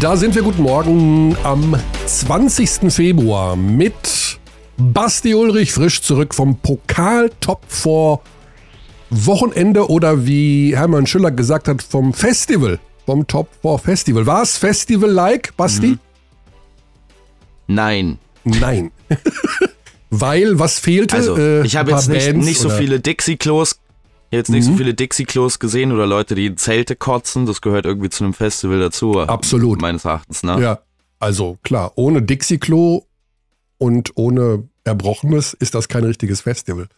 Da sind wir guten Morgen am 20. Februar mit Basti Ulrich frisch zurück vom Pokal Top 4 Wochenende oder wie Hermann Schüller gesagt hat, vom Festival, vom Top 4 Festival. War es Festival-like, Basti? Mhm. Nein. Nein. Weil, was fehlte? Also, äh, ich habe jetzt nicht, nicht so viele Dixie-Klos jetzt nicht mhm. so viele Dixie-Klos gesehen oder Leute, die in Zelte kotzen. Das gehört irgendwie zu einem Festival dazu. Absolut. Meines Erachtens, ne? Ja, also klar, ohne Dixie-Klo und ohne Erbrochenes ist das kein richtiges Festival.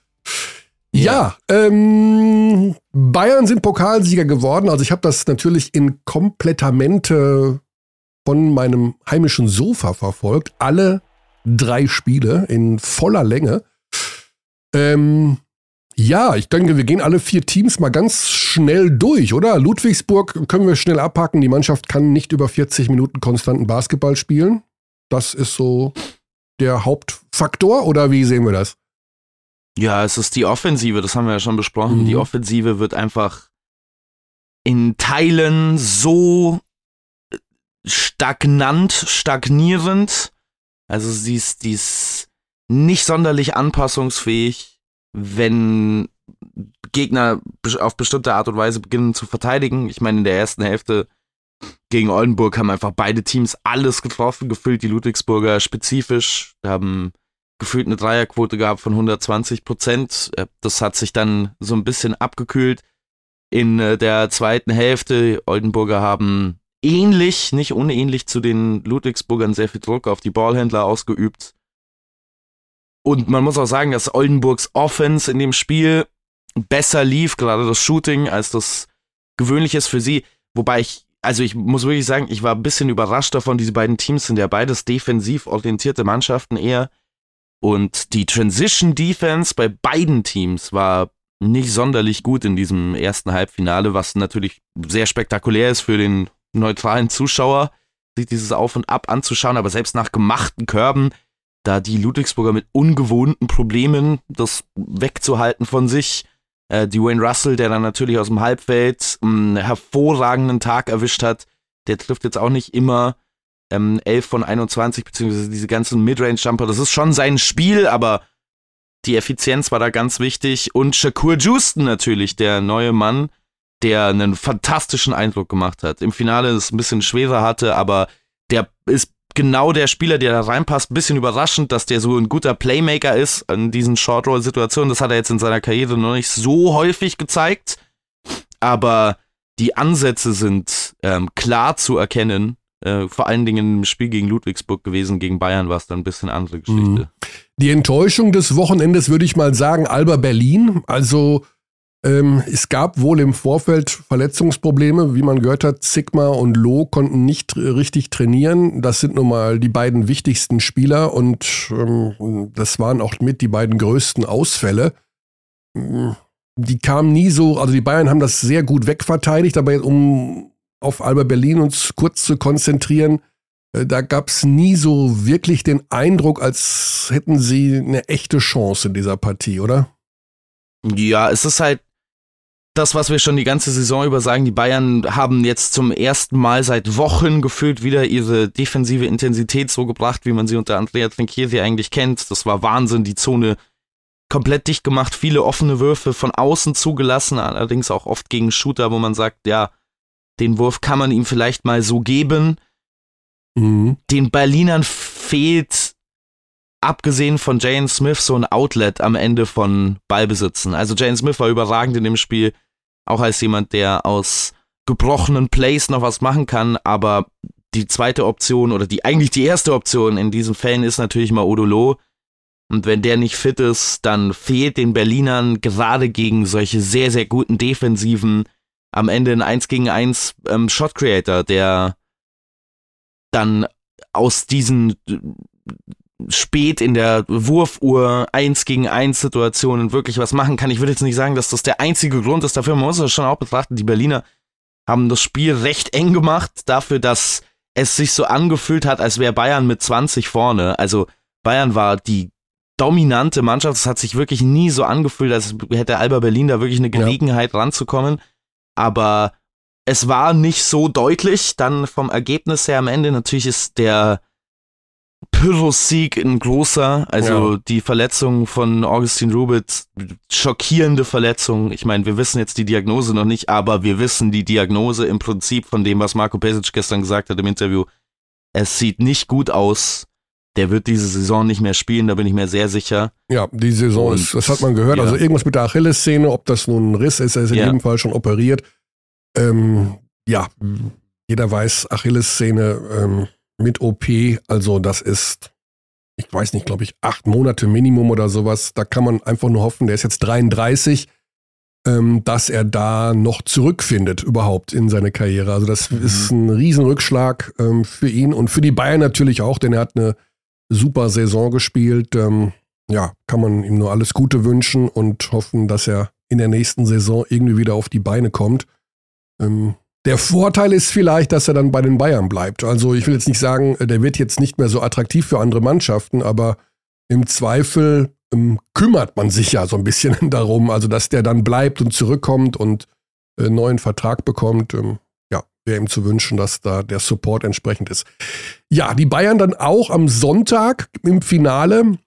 Ja, ja ähm, Bayern sind Pokalsieger geworden. Also ich habe das natürlich in Komplettamente von meinem heimischen Sofa verfolgt. Alle drei Spiele in voller Länge. Ähm, ja, ich denke, wir gehen alle vier Teams mal ganz schnell durch, oder? Ludwigsburg können wir schnell abhaken. Die Mannschaft kann nicht über 40 Minuten konstanten Basketball spielen. Das ist so der Hauptfaktor, oder wie sehen wir das? Ja, es ist die Offensive, das haben wir ja schon besprochen. Mhm. Die Offensive wird einfach in Teilen so stagnant, stagnierend. Also sie ist, die ist nicht sonderlich anpassungsfähig wenn Gegner auf bestimmte Art und Weise beginnen zu verteidigen. Ich meine, in der ersten Hälfte gegen Oldenburg haben einfach beide Teams alles getroffen, gefühlt die Ludwigsburger spezifisch, haben gefühlt eine Dreierquote gehabt von 120 Prozent. Äh, das hat sich dann so ein bisschen abgekühlt in äh, der zweiten Hälfte. Oldenburger haben ähnlich, nicht unähnlich zu den Ludwigsburgern sehr viel Druck auf die Ballhändler ausgeübt. Und man muss auch sagen, dass Oldenburgs Offense in dem Spiel besser lief, gerade das Shooting, als das gewöhnlich ist für sie. Wobei ich, also ich muss wirklich sagen, ich war ein bisschen überrascht davon. Diese beiden Teams sind ja beides defensiv orientierte Mannschaften eher. Und die Transition Defense bei beiden Teams war nicht sonderlich gut in diesem ersten Halbfinale, was natürlich sehr spektakulär ist für den neutralen Zuschauer, sich dieses Auf und Ab anzuschauen. Aber selbst nach gemachten Körben da die Ludwigsburger mit ungewohnten Problemen, das wegzuhalten von sich. Äh, Dwayne Russell, der dann natürlich aus dem Halbfeld einen hervorragenden Tag erwischt hat, der trifft jetzt auch nicht immer ähm, 11 von 21, beziehungsweise diese ganzen Midrange-Jumper. Das ist schon sein Spiel, aber die Effizienz war da ganz wichtig. Und Shakur Justin natürlich, der neue Mann, der einen fantastischen Eindruck gemacht hat. Im Finale es ein bisschen schwerer hatte, aber der ist genau der Spieler, der da reinpasst. Ein bisschen überraschend, dass der so ein guter Playmaker ist in diesen Short-Roll-Situationen. Das hat er jetzt in seiner Karriere noch nicht so häufig gezeigt. Aber die Ansätze sind ähm, klar zu erkennen. Äh, vor allen Dingen im Spiel gegen Ludwigsburg gewesen. Gegen Bayern war es dann ein bisschen andere Geschichte. Mhm. Die Enttäuschung des Wochenendes würde ich mal sagen, Alba Berlin. Also ähm, es gab wohl im Vorfeld Verletzungsprobleme, wie man gehört hat. Sigma und Lo konnten nicht richtig trainieren. Das sind nun mal die beiden wichtigsten Spieler und ähm, das waren auch mit die beiden größten Ausfälle. Mm, die kamen nie so, also die Bayern haben das sehr gut wegverteidigt, aber um auf Alba Berlin uns kurz zu konzentrieren, äh, da gab es nie so wirklich den Eindruck, als hätten sie eine echte Chance in dieser Partie, oder? Ja, es ist halt das, was wir schon die ganze Saison über sagen, die Bayern haben jetzt zum ersten Mal seit Wochen gefühlt wieder ihre defensive Intensität so gebracht, wie man sie unter Andrea Trinchieri eigentlich kennt. Das war Wahnsinn, die Zone komplett dicht gemacht, viele offene Würfe von außen zugelassen, allerdings auch oft gegen Shooter, wo man sagt, ja, den Wurf kann man ihm vielleicht mal so geben. Mhm. Den Berlinern fehlt abgesehen von Jane Smith so ein Outlet am Ende von Ballbesitzen. Also Jane Smith war überragend in dem Spiel, auch als jemand, der aus gebrochenen Plays noch was machen kann, aber die zweite Option oder die eigentlich die erste Option in diesen Fällen ist natürlich mal Odolo. Und wenn der nicht fit ist, dann fehlt den Berlinern gerade gegen solche sehr, sehr guten Defensiven am Ende ein 1 gegen 1 ähm, Shot Creator, der dann aus diesen spät in der Wurfuhr 1 gegen 1 Situationen wirklich was machen kann. Ich würde jetzt nicht sagen, dass das der einzige Grund ist dafür. Man muss das schon auch betrachten. Die Berliner haben das Spiel recht eng gemacht, dafür, dass es sich so angefühlt hat, als wäre Bayern mit 20 vorne. Also Bayern war die dominante Mannschaft. Es hat sich wirklich nie so angefühlt, als hätte Alba Berlin da wirklich eine Gelegenheit ja. ranzukommen. Aber es war nicht so deutlich, dann vom Ergebnis her am Ende. Natürlich ist der Pyrrhus-Sieg ein großer, also ja. die Verletzung von Augustin Rubitz, schockierende Verletzung. Ich meine, wir wissen jetzt die Diagnose noch nicht, aber wir wissen die Diagnose im Prinzip von dem, was Marco Pesic gestern gesagt hat im Interview. Es sieht nicht gut aus. Der wird diese Saison nicht mehr spielen, da bin ich mir sehr sicher. Ja, die Saison Und, ist, das hat man gehört. Ja. Also irgendwas mit der Achillessehne, ob das nun ein Riss ist, er ist in ja. jedem Fall schon operiert. Ähm, ja, jeder weiß, Achillessehne ähm, mit OP, also das ist, ich weiß nicht, glaube ich, acht Monate Minimum oder sowas. Da kann man einfach nur hoffen, der ist jetzt 33, ähm, dass er da noch zurückfindet überhaupt in seine Karriere. Also das mhm. ist ein Riesenrückschlag ähm, für ihn und für die Bayern natürlich auch, denn er hat eine super Saison gespielt. Ähm, ja, kann man ihm nur alles Gute wünschen und hoffen, dass er in der nächsten Saison irgendwie wieder auf die Beine kommt. Ähm, der Vorteil ist vielleicht, dass er dann bei den Bayern bleibt. Also ich will jetzt nicht sagen, der wird jetzt nicht mehr so attraktiv für andere Mannschaften, aber im Zweifel ähm, kümmert man sich ja so ein bisschen darum, also dass der dann bleibt und zurückkommt und einen äh, neuen Vertrag bekommt. Ähm, ja, wäre ihm zu wünschen, dass da der Support entsprechend ist. Ja, die Bayern dann auch am Sonntag im Finale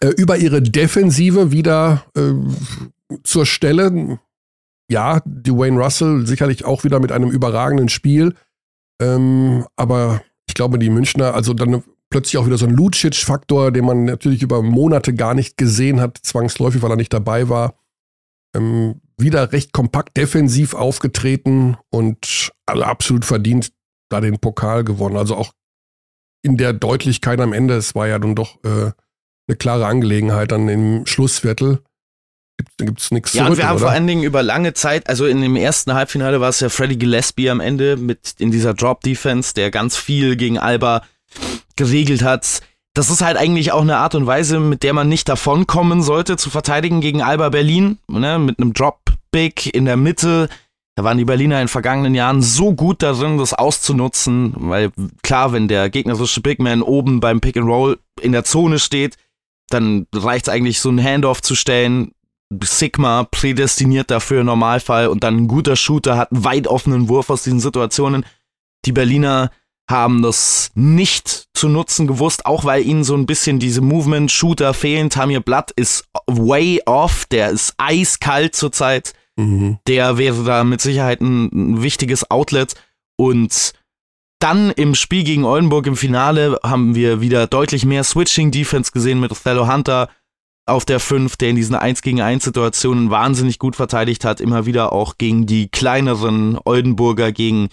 äh, über ihre Defensive wieder äh, zur Stelle ja, Dwayne Russell sicherlich auch wieder mit einem überragenden Spiel. Ähm, aber ich glaube, die Münchner, also dann plötzlich auch wieder so ein Lucic-Faktor, den man natürlich über Monate gar nicht gesehen hat, zwangsläufig, weil er nicht dabei war. Ähm, wieder recht kompakt defensiv aufgetreten und also absolut verdient da den Pokal gewonnen. Also auch in der Deutlichkeit am Ende, es war ja dann doch äh, eine klare Angelegenheit dann im Schlussviertel gibt es nichts Ja, und wir haben oder? vor allen Dingen über lange Zeit, also in dem ersten Halbfinale war es ja Freddy Gillespie am Ende mit in dieser Drop-Defense, der ganz viel gegen Alba geregelt hat. Das ist halt eigentlich auch eine Art und Weise, mit der man nicht davonkommen sollte, zu verteidigen gegen Alba Berlin, ne, mit einem Drop-Big in der Mitte. Da waren die Berliner in den vergangenen Jahren so gut darin, das auszunutzen, weil klar, wenn der gegnerische Big Man oben beim Pick and Roll in der Zone steht, dann reicht es eigentlich, so einen Handoff zu stellen, Sigma prädestiniert dafür im Normalfall und dann ein guter Shooter hat einen weit offenen Wurf aus diesen Situationen. Die Berliner haben das nicht zu nutzen gewusst, auch weil ihnen so ein bisschen diese Movement-Shooter fehlen. Tamir Blatt ist way off, der ist eiskalt zurzeit. Mhm. Der wäre da mit Sicherheit ein, ein wichtiges Outlet. Und dann im Spiel gegen Oldenburg im Finale haben wir wieder deutlich mehr Switching-Defense gesehen mit Othello Hunter, auf der 5, der in diesen 1 gegen 1 Situationen wahnsinnig gut verteidigt hat, immer wieder auch gegen die kleineren Oldenburger, gegen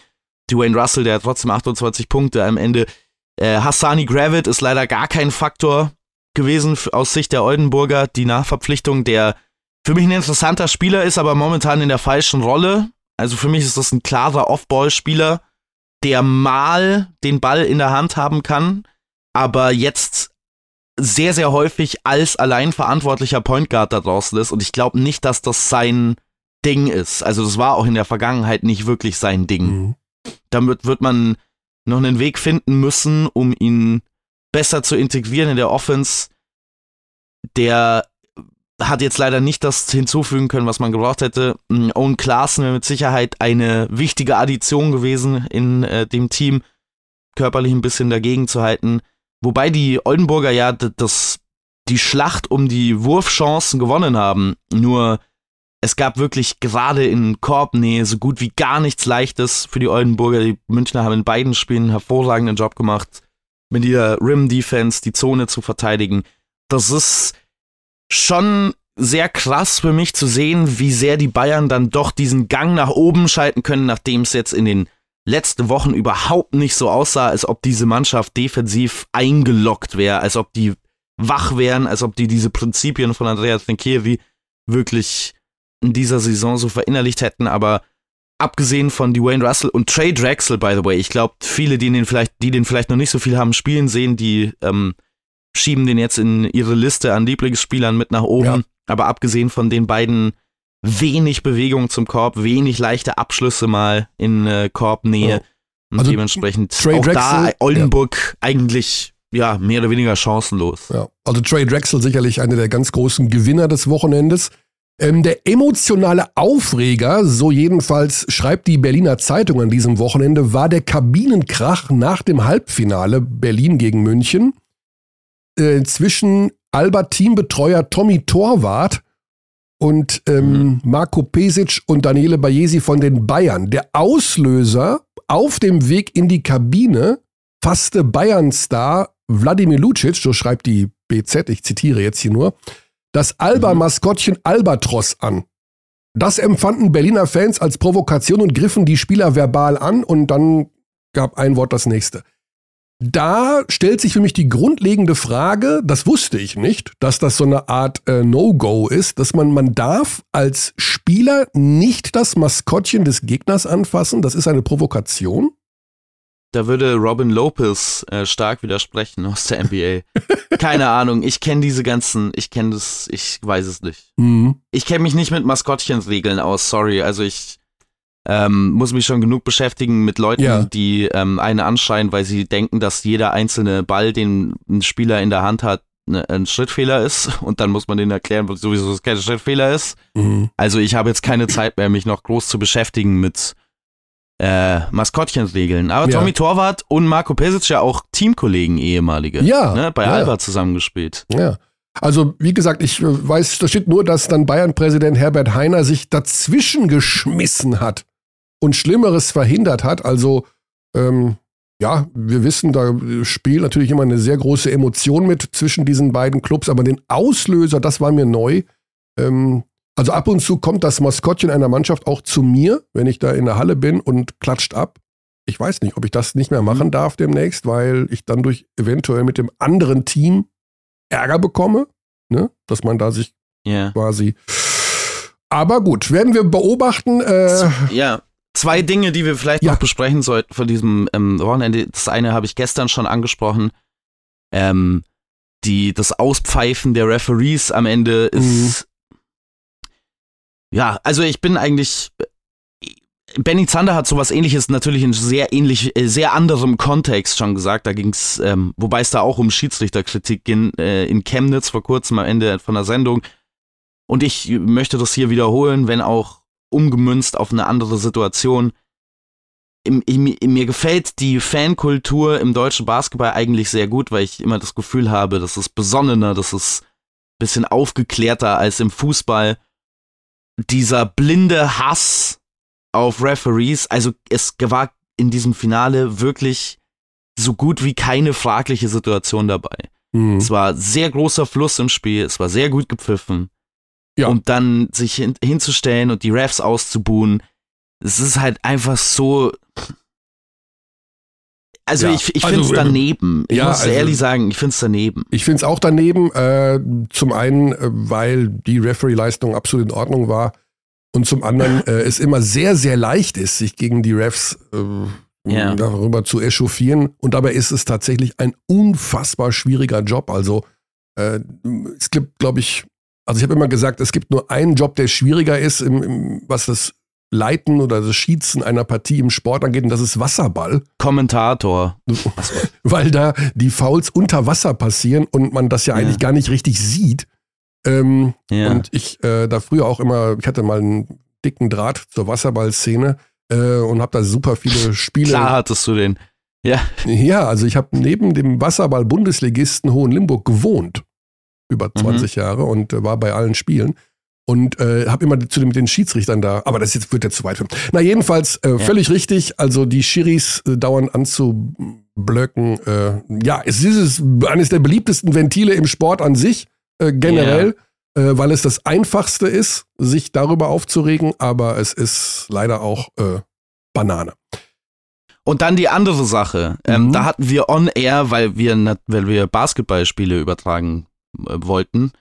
Dwayne Russell, der hat trotzdem 28 Punkte am Ende. Äh, Hassani Gravit ist leider gar kein Faktor gewesen aus Sicht der Oldenburger. Die Nachverpflichtung, der für mich ein interessanter Spieler ist, aber momentan in der falschen Rolle. Also für mich ist das ein klarer Off-Ball-Spieler, der mal den Ball in der Hand haben kann, aber jetzt sehr, sehr häufig als allein verantwortlicher Point Guard da draußen ist und ich glaube nicht, dass das sein Ding ist. Also das war auch in der Vergangenheit nicht wirklich sein Ding. Mhm. Damit wird man noch einen Weg finden müssen, um ihn besser zu integrieren in der Offense. Der hat jetzt leider nicht das hinzufügen können, was man gebraucht hätte. Mm, Owen Klaassen wäre mit Sicherheit eine wichtige Addition gewesen in äh, dem Team, körperlich ein bisschen dagegen zu halten. Wobei die Oldenburger ja das, die Schlacht um die Wurfchancen gewonnen haben. Nur es gab wirklich gerade in Korbnähe so gut wie gar nichts Leichtes für die Oldenburger. Die Münchner haben in beiden Spielen einen hervorragenden Job gemacht, mit ihrer Rim-Defense die Zone zu verteidigen. Das ist schon sehr krass für mich zu sehen, wie sehr die Bayern dann doch diesen Gang nach oben schalten können, nachdem es jetzt in den letzte Wochen überhaupt nicht so aussah, als ob diese Mannschaft defensiv eingeloggt wäre, als ob die wach wären, als ob die diese Prinzipien von Andrea Trinchieri wirklich in dieser Saison so verinnerlicht hätten, aber abgesehen von Dwayne Russell und Trey Drexel, by the way, ich glaube, viele, die den vielleicht, die den vielleicht noch nicht so viel haben spielen sehen, die ähm, schieben den jetzt in ihre Liste an Lieblingsspielern mit nach oben. Ja. Aber abgesehen von den beiden wenig Bewegung zum Korb, wenig leichte Abschlüsse mal in äh, Korbnähe. Ja. Und also dementsprechend Trey auch Drexel, da Oldenburg ja. eigentlich ja mehr oder weniger chancenlos. Ja. Also Trey Drexel sicherlich einer der ganz großen Gewinner des Wochenendes. Ähm, der emotionale Aufreger, so jedenfalls schreibt die Berliner Zeitung an diesem Wochenende, war der Kabinenkrach nach dem Halbfinale Berlin gegen München äh, zwischen Alba-Teambetreuer Tommy Torwart und ähm, mhm. Marco Pesic und Daniele Bajesi von den Bayern. Der Auslöser auf dem Weg in die Kabine fasste Bayern-Star Wladimir Lucic, so schreibt die BZ, ich zitiere jetzt hier nur, das Alba-Maskottchen Albatros an. Das empfanden Berliner Fans als Provokation und griffen die Spieler verbal an und dann gab ein Wort das nächste. Da stellt sich für mich die grundlegende Frage, das wusste ich nicht, dass das so eine Art äh, No-Go ist, dass man, man darf als Spieler nicht das Maskottchen des Gegners anfassen, das ist eine Provokation. Da würde Robin Lopez äh, stark widersprechen aus der NBA. Keine Ahnung, ich kenne diese ganzen, ich kenne das, ich weiß es nicht. Mhm. Ich kenne mich nicht mit Maskottchenregeln aus, sorry. Also ich ähm, muss mich schon genug beschäftigen mit Leuten, ja. die ähm, einen anschreien, weil sie denken, dass jeder einzelne Ball, den ein Spieler in der Hand hat, ne, ein Schrittfehler ist und dann muss man denen erklären, sowieso es kein Schrittfehler ist. Mhm. Also ich habe jetzt keine Zeit mehr, mich noch groß zu beschäftigen mit äh, Maskottchenregeln. Aber ja. Tommy Torwart und Marco Pesic ja auch Teamkollegen ehemalige. Ja. Ne, bei ja. Alba zusammengespielt. Ja. Also, wie gesagt, ich äh, weiß, da steht nur, dass dann Bayern-Präsident Herbert Heiner sich dazwischen geschmissen hat und Schlimmeres verhindert hat. Also, ähm, ja, wir wissen, da spielt natürlich immer eine sehr große Emotion mit zwischen diesen beiden Clubs, aber den Auslöser, das war mir neu. Ähm, also ab und zu kommt das Maskottchen einer Mannschaft auch zu mir, wenn ich da in der Halle bin und klatscht ab. Ich weiß nicht, ob ich das nicht mehr mhm. machen darf demnächst, weil ich dann durch eventuell mit dem anderen Team Ärger bekomme, ne? dass man da sich yeah. quasi. Aber gut, werden wir beobachten. Äh, ja, zwei Dinge, die wir vielleicht ja. noch besprechen sollten von diesem ähm, Wochenende. Das eine habe ich gestern schon angesprochen. Ähm, die, das Auspfeifen der Referees am Ende ist mhm. Ja, also ich bin eigentlich. Benny Zander hat sowas ähnliches natürlich in sehr ähnlich, äh, sehr anderem Kontext schon gesagt. Da ging es, ähm, wobei es da auch um Schiedsrichterkritik ging, äh, in Chemnitz vor kurzem am Ende von der Sendung. Und ich möchte das hier wiederholen, wenn auch umgemünzt auf eine andere Situation. Im, im, mir gefällt die Fankultur im deutschen Basketball eigentlich sehr gut, weil ich immer das Gefühl habe, das ist besonnener, das ist ein bisschen aufgeklärter als im Fußball dieser blinde Hass auf Referees, also es war in diesem Finale wirklich so gut wie keine fragliche Situation dabei. Mhm. Es war sehr großer Fluss im Spiel, es war sehr gut gepfiffen. Ja. Und dann sich hin, hinzustellen und die Refs auszubuhen, es ist halt einfach so. Also ja. ich, ich finde es also, daneben. Ich ja, muss also, ehrlich sagen, ich finde es daneben. Ich finde es auch daneben. Äh, zum einen, äh, weil die Referee-Leistung absolut in Ordnung war. Und zum anderen äh, es immer sehr, sehr leicht ist, sich gegen die Refs äh, yeah. darüber zu echauffieren. Und dabei ist es tatsächlich ein unfassbar schwieriger Job. Also äh, es gibt, glaube ich, also ich habe immer gesagt, es gibt nur einen Job, der schwieriger ist, im, im, was das Leiten oder das Schießen einer Partie im Sport angeht, und das ist Wasserball. Kommentator. Weil da die Fouls unter Wasser passieren und man das ja, ja. eigentlich gar nicht richtig sieht. Ähm, ja. Und ich äh, da früher auch immer, ich hatte mal einen dicken Draht zur Wasserballszene äh, und habe da super viele Spiele. Klar hattest du den. Ja. Ja, also ich habe neben dem Wasserball-Bundesligisten Hohenlimburg gewohnt. Über 20 mhm. Jahre und äh, war bei allen Spielen. Und äh, habe immer zu den, mit den Schiedsrichtern da, aber das jetzt, wird ja zu weit. Na, jedenfalls, äh, ja. völlig richtig. Also die Schiris äh, dauern anzublöcken. Äh, ja, es ist eines der beliebtesten Ventile im Sport an sich äh, generell, yeah. äh, weil es das Einfachste ist, sich darüber aufzuregen, aber es ist leider auch äh, Banane. Und dann die andere Sache. Ähm, mhm. Da hatten wir on air, weil wir, weil wir Basketballspiele übertragen wollten,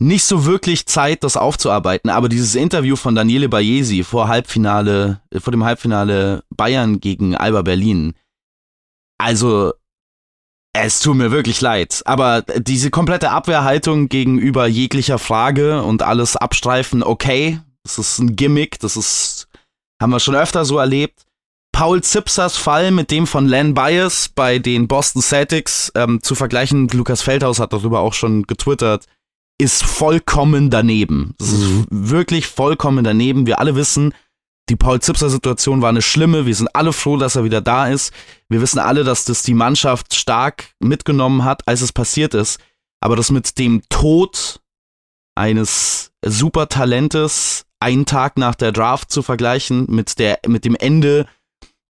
nicht so wirklich Zeit, das aufzuarbeiten. Aber dieses Interview von Daniele Baiesi vor Halbfinale, äh, vor dem Halbfinale Bayern gegen Alba Berlin. Also, es tut mir wirklich leid, aber diese komplette Abwehrhaltung gegenüber jeglicher Frage und alles abstreifen, okay, das ist ein Gimmick, das ist, haben wir schon öfter so erlebt. Paul Zipsers Fall mit dem von Len Bias bei den Boston Celtics ähm, zu vergleichen, Lukas Feldhaus hat darüber auch schon getwittert. ist vollkommen daneben. Das ist Mhm. wirklich vollkommen daneben. Wir alle wissen, die Paul Zipser Situation war eine schlimme. Wir sind alle froh, dass er wieder da ist. Wir wissen alle, dass das die Mannschaft stark mitgenommen hat, als es passiert ist. Aber das mit dem Tod eines Supertalentes einen Tag nach der Draft zu vergleichen mit der mit dem Ende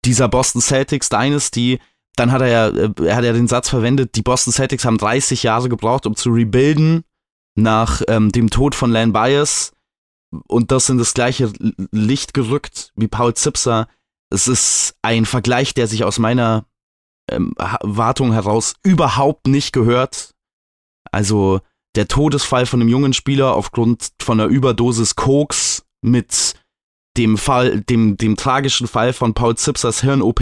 dieser Boston Celtics Dynasty, dann hat er ja äh, er hat ja den Satz verwendet, die Boston Celtics haben 30 Jahre gebraucht, um zu rebuilden nach ähm, dem Tod von Len Bias und das in das gleiche Licht gerückt wie Paul Zipser. Es ist ein Vergleich, der sich aus meiner ähm, Wartung heraus überhaupt nicht gehört. Also der Todesfall von einem jungen Spieler aufgrund von einer Überdosis Koks mit dem Fall, dem, dem tragischen Fall von Paul Zipsers Hirn-OP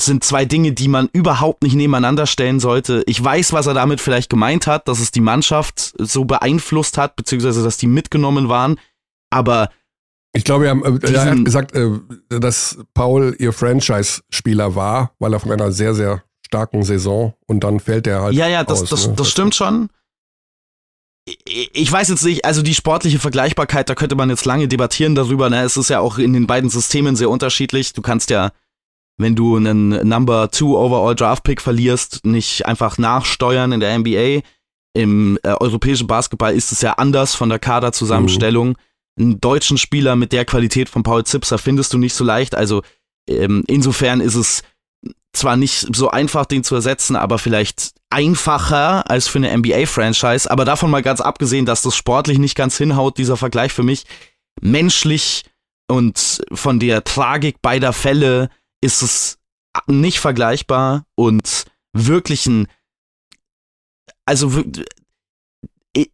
sind zwei Dinge, die man überhaupt nicht nebeneinander stellen sollte. Ich weiß, was er damit vielleicht gemeint hat, dass es die Mannschaft so beeinflusst hat, beziehungsweise dass die mitgenommen waren. Aber Ich glaube, er, äh, er hat gesagt, äh, dass Paul ihr Franchise-Spieler war, weil er von einer sehr, sehr starken Saison und dann fällt er halt ja, ja, das, aus. das, ne? das stimmt schon. Ich- weiß jetzt nicht, also die sportliche Vergleichbarkeit, da könnte man jetzt lange debattieren darüber. Ne? Es ist ja auch in den beiden Systemen sehr unterschiedlich. Du kannst ja, wenn du einen Number 2 Overall Draft Pick verlierst, nicht einfach nachsteuern in der NBA. Im äh, europäischen Basketball ist es ja anders von der Kaderzusammenstellung. Einen deutschen Spieler mit der Qualität von Paul Zipser findest du nicht so leicht. Also ähm, insofern ist es zwar nicht so einfach, den zu ersetzen, aber vielleicht einfacher als für eine NBA-Franchise. Aber davon mal ganz abgesehen, dass das sportlich nicht ganz hinhaut, dieser Vergleich für mich. Menschlich und von der Tragik beider Fälle ist es nicht vergleichbar und wirklich ein. Also ich,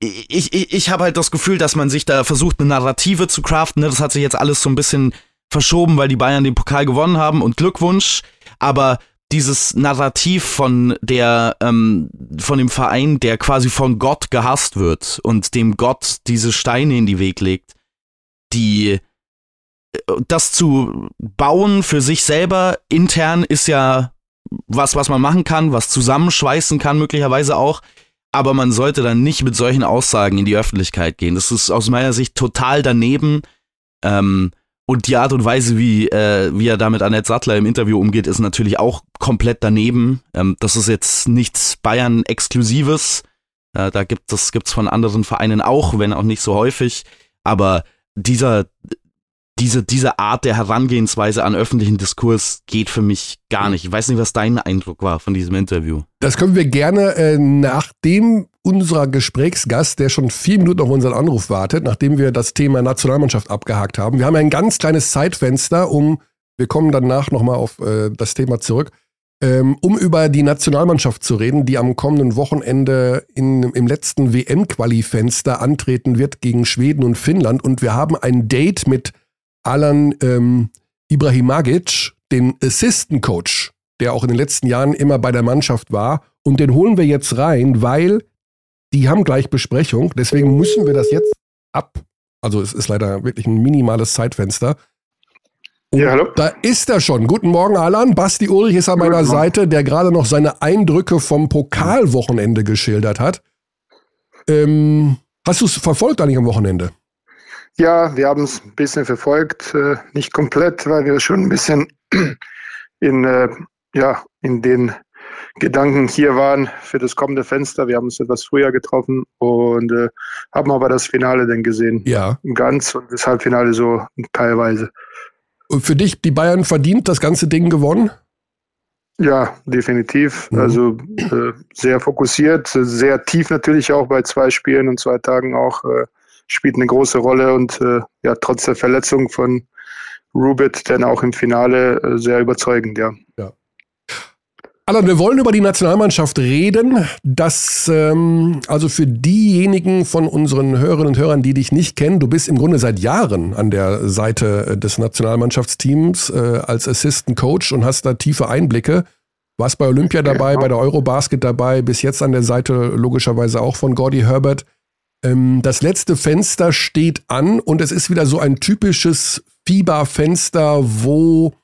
ich, ich habe halt das Gefühl, dass man sich da versucht, eine Narrative zu craften. Ne? Das hat sich jetzt alles so ein bisschen verschoben, weil die Bayern den Pokal gewonnen haben und Glückwunsch. Aber dieses Narrativ von der, ähm, von dem Verein, der quasi von Gott gehasst wird und dem Gott diese Steine in die Weg legt, die äh, das zu bauen für sich selber intern ist ja was, was man machen kann, was zusammenschweißen kann, möglicherweise auch. Aber man sollte dann nicht mit solchen Aussagen in die Öffentlichkeit gehen. Das ist aus meiner Sicht total daneben. Ähm, und die Art und Weise, wie, äh, wie er da mit Annette Sattler im Interview umgeht, ist natürlich auch komplett daneben. Ähm, das ist jetzt nichts Bayern-Exklusives. Äh, da gibt es gibt's von anderen Vereinen auch, wenn auch nicht so häufig. Aber dieser, diese, diese Art der Herangehensweise an öffentlichen Diskurs geht für mich gar nicht. Ich weiß nicht, was dein Eindruck war von diesem Interview. Das können wir gerne, äh, nachdem unser Gesprächsgast, der schon vier Minuten auf unseren Anruf wartet, nachdem wir das Thema Nationalmannschaft abgehakt haben. Wir haben ein ganz kleines Zeitfenster, um, wir kommen danach nochmal auf äh, das Thema zurück, ähm, um über die Nationalmannschaft zu reden, die am kommenden Wochenende in, im letzten WM-Quali-Fenster antreten wird gegen Schweden und Finnland. Und wir haben ein Date mit Alan ähm, Ibrahimagic, den Assistant Coach, der auch in den letzten Jahren immer bei der Mannschaft war. Und den holen wir jetzt rein, weil die haben gleich Besprechung. Deswegen müssen wir das jetzt ab. Also es ist leider wirklich ein minimales Zeitfenster. Und Ja, hallo. Da ist er schon. Guten Morgen, Alan. Basti Ulrich ist an meiner. Seite, der gerade noch seine Eindrücke vom Pokalwochenende geschildert hat. Ähm, hast du es verfolgt eigentlich am Wochenende? Ja, wir haben es ein bisschen verfolgt, äh, nicht komplett, weil wir schon ein bisschen in, äh, ja, in den Gedanken hier waren für das kommende Fenster. Wir haben uns etwas früher getroffen und äh, haben aber das Finale dann gesehen. Ja. Ganz und das Halbfinale so teilweise. Und für dich, die Bayern verdient das ganze Ding gewonnen? Ja, definitiv. Mhm. Also äh, sehr fokussiert, sehr tief natürlich auch bei zwei Spielen und zwei Tagen auch. Spielt eine große Rolle und äh, ja, trotz der Verletzung von Rubit dann auch im Finale äh, sehr überzeugend, ja. Alan, wir wollen über die Nationalmannschaft reden. Das, ähm, also für diejenigen von unseren Hörerinnen und Hörern, die dich nicht kennen, du bist im Grunde seit Jahren an der Seite äh, des Nationalmannschaftsteams äh, als Assistant Coach und hast da tiefe Einblicke. Warst bei Olympia dabei, Genau. bei der Eurobasket dabei, bis jetzt an der Seite logischerweise auch von Gordy Herbert. Ähm, das letzte Fenster steht an und es ist wieder so ein typisches FIBA-Fenster, wo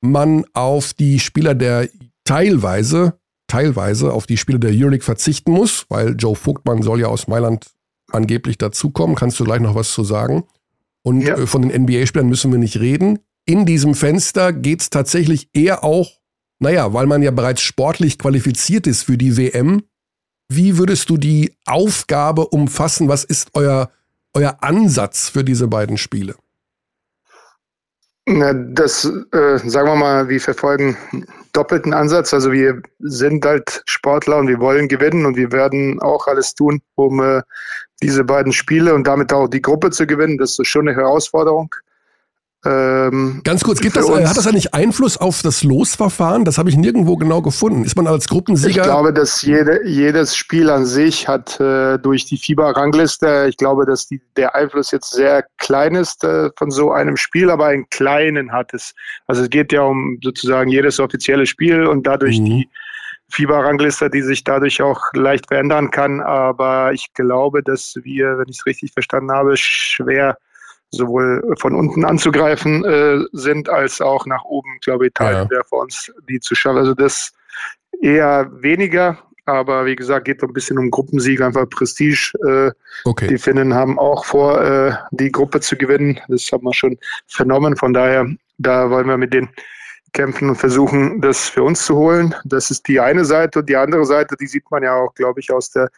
man auf die Spieler der teilweise, teilweise auf die Spiele der Euroleague verzichten muss, weil Joe Vogtmann soll ja aus Mailand angeblich dazukommen. Kannst du gleich noch was zu sagen? Und ja. Äh, von den NBA-Spielern müssen wir nicht reden. In diesem Fenster geht es tatsächlich eher auch, naja, weil man ja bereits sportlich qualifiziert ist für die WM. Wie würdest du die Aufgabe umfassen? Was ist euer, euer Ansatz für diese beiden Spiele? Das, äh, sagen wir mal, wir verfolgen doppelten Ansatz. Also wir sind halt Sportler und wir wollen gewinnen und wir werden auch alles tun, um äh, diese beiden Spiele und damit auch die Gruppe zu gewinnen. Das ist schon eine Herausforderung. Ähm, Ganz kurz, gibt das, äh, hat das eigentlich Einfluss auf das Losverfahren? Das habe ich nirgendwo genau gefunden. Ist man als Gruppensieger? Ich glaube, dass jede, jedes Spiel an sich hat äh, durch die FIBA-Rangliste, ich glaube, dass die, der Einfluss jetzt sehr klein ist äh, von so einem Spiel, aber einen kleinen hat es. Also es geht ja um sozusagen jedes offizielle Spiel und dadurch mhm. die FIBA-Rangliste, die sich dadurch auch leicht verändern kann. Aber ich glaube, dass wir, wenn ich es richtig verstanden habe, schwer sowohl von unten anzugreifen äh, sind, als auch nach oben, glaube ich, Italien ja. wäre für uns die zu schaffen. Also das eher weniger, aber wie gesagt, geht ein bisschen um Gruppensieg, einfach Prestige. Äh, okay. Die Finnen haben auch vor, äh, die Gruppe zu gewinnen. Das haben wir schon vernommen. Von daher, da wollen wir mit denen kämpfen und versuchen, das für uns zu holen. Das ist die eine Seite. Und die andere Seite, die sieht man ja auch, glaube ich, aus der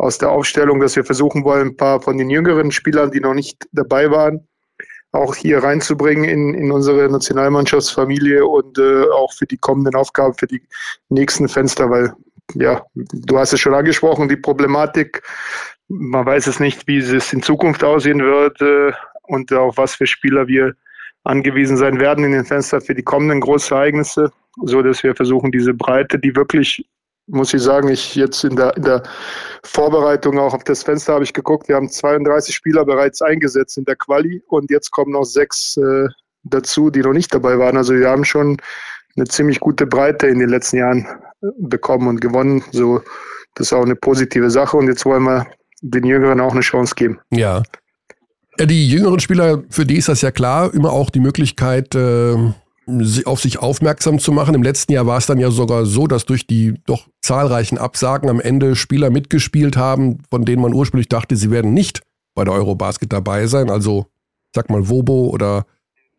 aus der Aufstellung, dass wir versuchen wollen, ein paar von den jüngeren Spielern, die noch nicht dabei waren, auch hier reinzubringen in, in unsere Nationalmannschaftsfamilie und äh, auch für die kommenden Aufgaben, für die nächsten Fenster, weil ja, du hast es schon angesprochen, die Problematik, man weiß es nicht, wie es in Zukunft aussehen wird äh, und auf was für Spieler wir angewiesen sein werden in den Fenster für die kommenden Großereignisse, so dass wir versuchen, diese Breite, die wirklich muss ich sagen, ich jetzt in der, in der Vorbereitung auch auf das Fenster habe ich geguckt. Wir haben 32 Spieler bereits eingesetzt in der Quali und jetzt kommen noch sechs äh, dazu, die noch nicht dabei waren. Also wir haben schon eine ziemlich gute Breite in den letzten Jahren äh, bekommen und gewonnen. So, das ist auch eine positive Sache und jetzt wollen wir den Jüngeren auch eine Chance geben. Ja. Die jüngeren Spieler, für die ist das ja klar, immer auch die Möglichkeit, äh, auf sich aufmerksam zu machen. Im letzten Jahr war es dann ja sogar so, dass durch die doch zahlreichen Absagen am Ende Spieler mitgespielt haben, von denen man ursprünglich dachte, sie werden nicht bei der Eurobasket dabei sein. Also, sag mal, Wobo oder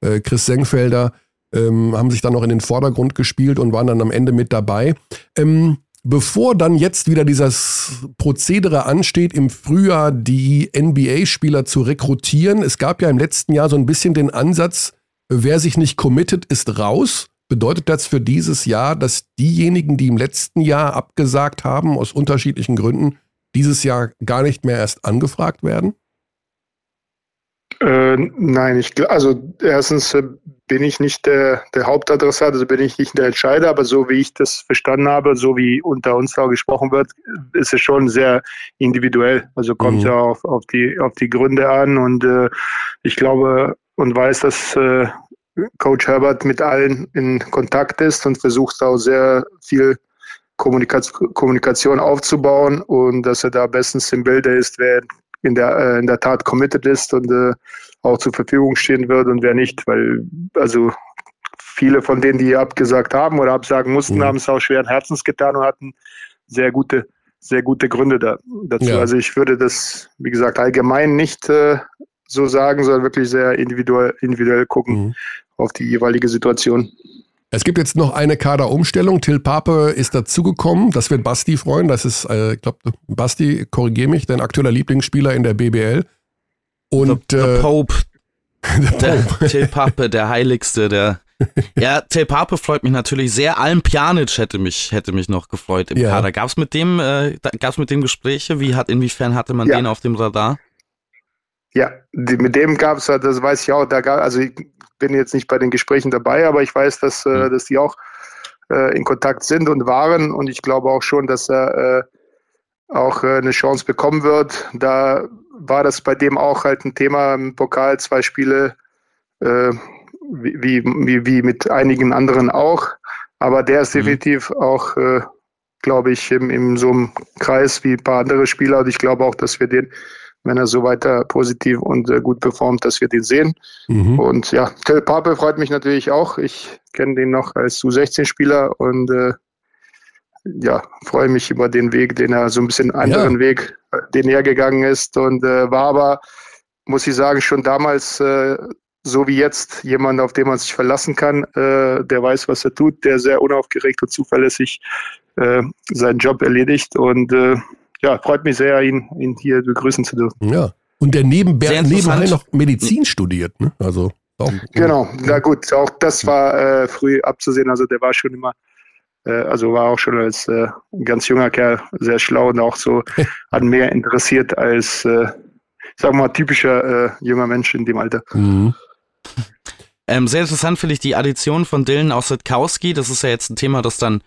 äh, Chris Senkfelder ähm, haben sich dann noch in den Vordergrund gespielt und waren dann am Ende mit dabei. Ähm, bevor dann jetzt wieder dieses Prozedere ansteht, im Frühjahr die NBA-Spieler zu rekrutieren, es gab ja im letzten Jahr so ein bisschen den Ansatz, Wer sich nicht committet, ist raus. Bedeutet das für dieses Jahr, dass diejenigen, die im letzten Jahr abgesagt haben, aus unterschiedlichen Gründen, dieses Jahr gar nicht mehr erst angefragt werden? Äh, nein, ich, also erstens äh, bin ich nicht der, der Hauptadressat, also bin ich nicht der Entscheider, aber so wie ich das verstanden habe, so wie unter uns auch gesprochen wird, ist es schon sehr individuell. Also kommt mhm. ja auf, auf, die, auf die Gründe an und äh, ich glaube, und weiß, dass äh, Coach Herbert mit allen in Kontakt ist und versucht auch sehr viel Kommunikation aufzubauen und dass er da bestens im Bilde ist, wer in der, äh, in der Tat committed ist und äh, auch zur Verfügung stehen wird und wer nicht, weil also viele von denen, die abgesagt haben oder absagen mussten, mhm. haben es auch schweren Herzens getan und hatten sehr gute, sehr gute Gründe da, dazu. Ja. Also ich würde das, wie gesagt, allgemein nicht äh, so sagen, sondern wirklich sehr individuell, individuell gucken mhm. auf die jeweilige Situation. Es gibt jetzt noch eine Kaderumstellung. Till Pape ist dazugekommen. Das wird Basti freuen. Das ist, äh, ich glaube, Basti, korrigier mich, dein aktueller Lieblingsspieler in der BBL. Und the, the äh, Pope. the Pope. Der, Till Pape, der Heiligste, der. Ja, Till Pape freut mich natürlich sehr. Alm Pjanic hätte mich, hätte mich noch gefreut im ja. Kader. Gab es mit dem, äh, gab's mit dem Gespräche? Wie hat, inwiefern hatte man ja. den auf dem Radar? Ja, die, mit dem gab es, das weiß ich auch, da gab, also ich bin jetzt nicht bei den Gesprächen dabei, aber ich weiß, dass, äh, mhm. dass die auch äh, in Kontakt sind und waren und ich glaube auch schon, dass er äh, auch äh, eine Chance bekommen wird. Da war das bei dem auch halt ein Thema im Pokal, zwei Spiele, äh, wie, wie, wie mit einigen anderen auch. Aber der ist mhm. definitiv auch, äh, glaube ich, im, in so einem Kreis wie ein paar andere Spieler. Und ich glaube auch, dass wir den wenn er so weiter positiv und äh, gut performt, dass wir den sehen. Mhm. Und ja, Tel Pape freut mich natürlich auch. Ich kenne den noch als U16-Spieler und äh, ja, freue mich über den Weg, den er so ein bisschen anderen ja. Weg, den er gegangen ist und äh, war aber, muss ich sagen, schon damals äh, so wie jetzt jemand, auf den man sich verlassen kann, äh, der weiß, was er tut, der sehr unaufgeregt und zuverlässig äh, seinen Job erledigt und äh, ja, freut mich sehr, ihn, ihn hier begrüßen zu dürfen. Ja. Und der nebenbei, nebenbei noch Medizin studiert, ne? Also auch. Genau, na gut, auch das war äh, früh abzusehen. Also der war schon immer, äh, also war auch schon als äh, ganz junger Kerl sehr schlau und auch so an mehr interessiert als, äh, sag mal, typischer äh, junger Mensch in dem Alter. Mhm. Ähm, sehr interessant finde ich die Addition von Dylan aus Sitkowski. Das ist ja jetzt ein Thema, das dann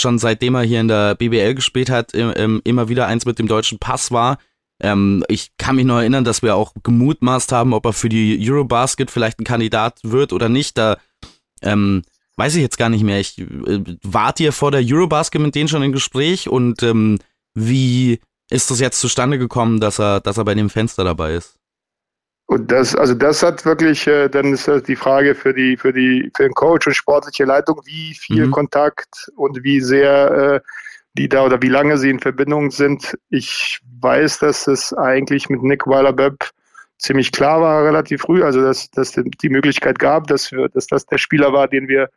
schon seitdem er hier in der BBL gespielt hat, immer wieder eins mit dem deutschen Pass war. Ähm, ich kann mich noch erinnern, dass wir auch gemutmaßt haben, ob er für die Eurobasket vielleicht ein Kandidat wird oder nicht. Da ähm, weiß ich jetzt gar nicht mehr. Ich, äh, wart ihr vor der Eurobasket mit denen schon im Gespräch und ähm, wie ist das jetzt zustande gekommen, dass er, dass er bei dem Fenster dabei ist? Und das, also das hat wirklich, äh, dann ist das die Frage für die, für die, für den Coach und sportliche Leitung, wie viel mhm. Kontakt und wie sehr äh, die da oder wie lange sie in Verbindung sind. Ich weiß, dass es eigentlich mit Nick Weiler-Bepp ziemlich klar war, relativ früh, also dass, dass die Möglichkeit gab, dass, wir, dass das der Spieler war, den wir,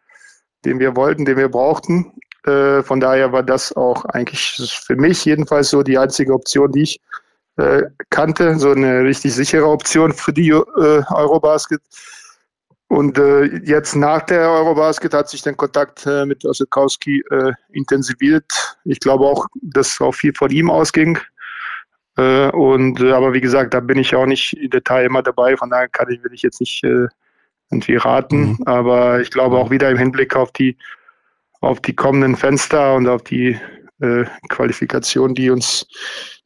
den wir wollten, den wir brauchten. Äh, von daher war das auch eigentlich für mich jedenfalls so die einzige Option, die ich äh, kannte, so eine richtig sichere Option für die äh, Eurobasket. Und äh, jetzt nach der Eurobasket hat sich der Kontakt äh, mit Osikowski äh, intensiviert. Ich glaube auch, dass auch viel von ihm ausging. Äh, und äh, aber wie gesagt, da bin ich auch nicht im Detail immer dabei. Von daher kann ich will ich jetzt nicht äh, irgendwie raten. Mhm. Aber ich glaube auch wieder im Hinblick auf die auf die kommenden Fenster und auf die äh, Qualifikation, die uns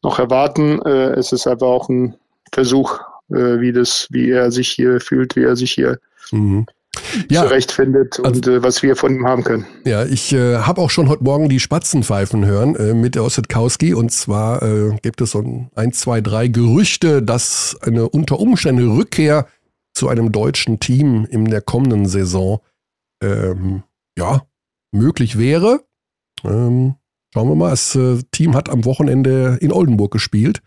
noch erwarten. Äh, es ist aber auch ein Versuch, äh, wie das, wie er sich hier fühlt, wie er sich hier mhm. ja, zurechtfindet und also, äh, was wir von ihm haben können. Ja, ich äh, habe auch schon heute Morgen die Spatzen pfeifen hören äh, mit Ossetkowski und zwar äh, gibt es so ein, ein, zwei, drei Gerüchte, dass eine unter Umständen Rückkehr zu einem deutschen Team in der kommenden Saison ähm, ja möglich wäre. Ähm, Schauen wir mal, das äh, Team hat am Wochenende in Oldenburg gespielt.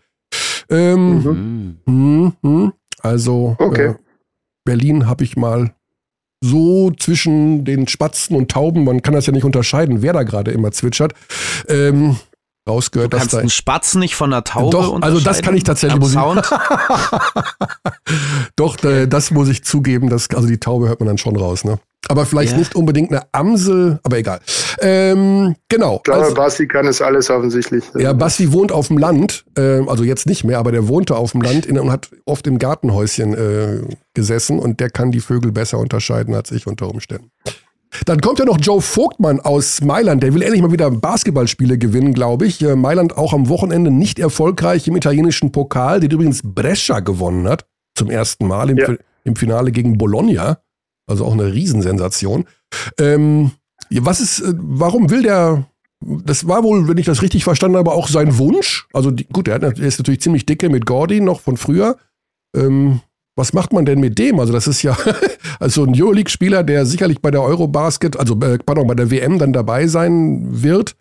Ähm, mhm. mh, mh, also okay. äh, Berlin habe ich mal so zwischen den Spatzen und Tauben, man kann das ja nicht unterscheiden, wer da gerade immer zwitschert. Ähm, rausgehört, du kannst dass da einen Spatz nicht von einer Taube Doch, also das kann ich tatsächlich. Muss ich, Doch, äh, das muss ich zugeben, dass, also die Taube hört man dann schon raus, ne? Aber vielleicht ja. nicht unbedingt eine Amsel, aber egal. Ähm, genau. Ich glaube, also, Basti kann es alles offensichtlich. Ja, Basti wohnt auf dem Land, äh, also jetzt nicht mehr, aber der wohnte auf dem Land in, und hat oft im Gartenhäuschen äh, gesessen und der kann die Vögel besser unterscheiden als ich unter Umständen. Dann kommt ja noch Joe Vogtmann aus Mailand. Der will endlich mal wieder Basketballspiele gewinnen, glaube ich. Äh, Mailand auch am Wochenende nicht erfolgreich im italienischen Pokal, den übrigens Brescia gewonnen hat. Zum ersten Mal im, ja. im Finale gegen Bologna. Also auch eine Riesensensation. Ähm, was ist, äh, warum will der, das war wohl, wenn ich das richtig verstanden habe, auch sein Wunsch. Also die, gut, er, ist natürlich ziemlich dicke mit Gordy noch von früher. Ähm, was macht man denn mit dem? Also das ist ja also ein Euroleague-Spieler, der sicherlich bei der Eurobasket, also äh, pardon, bei der WM dann dabei sein wird.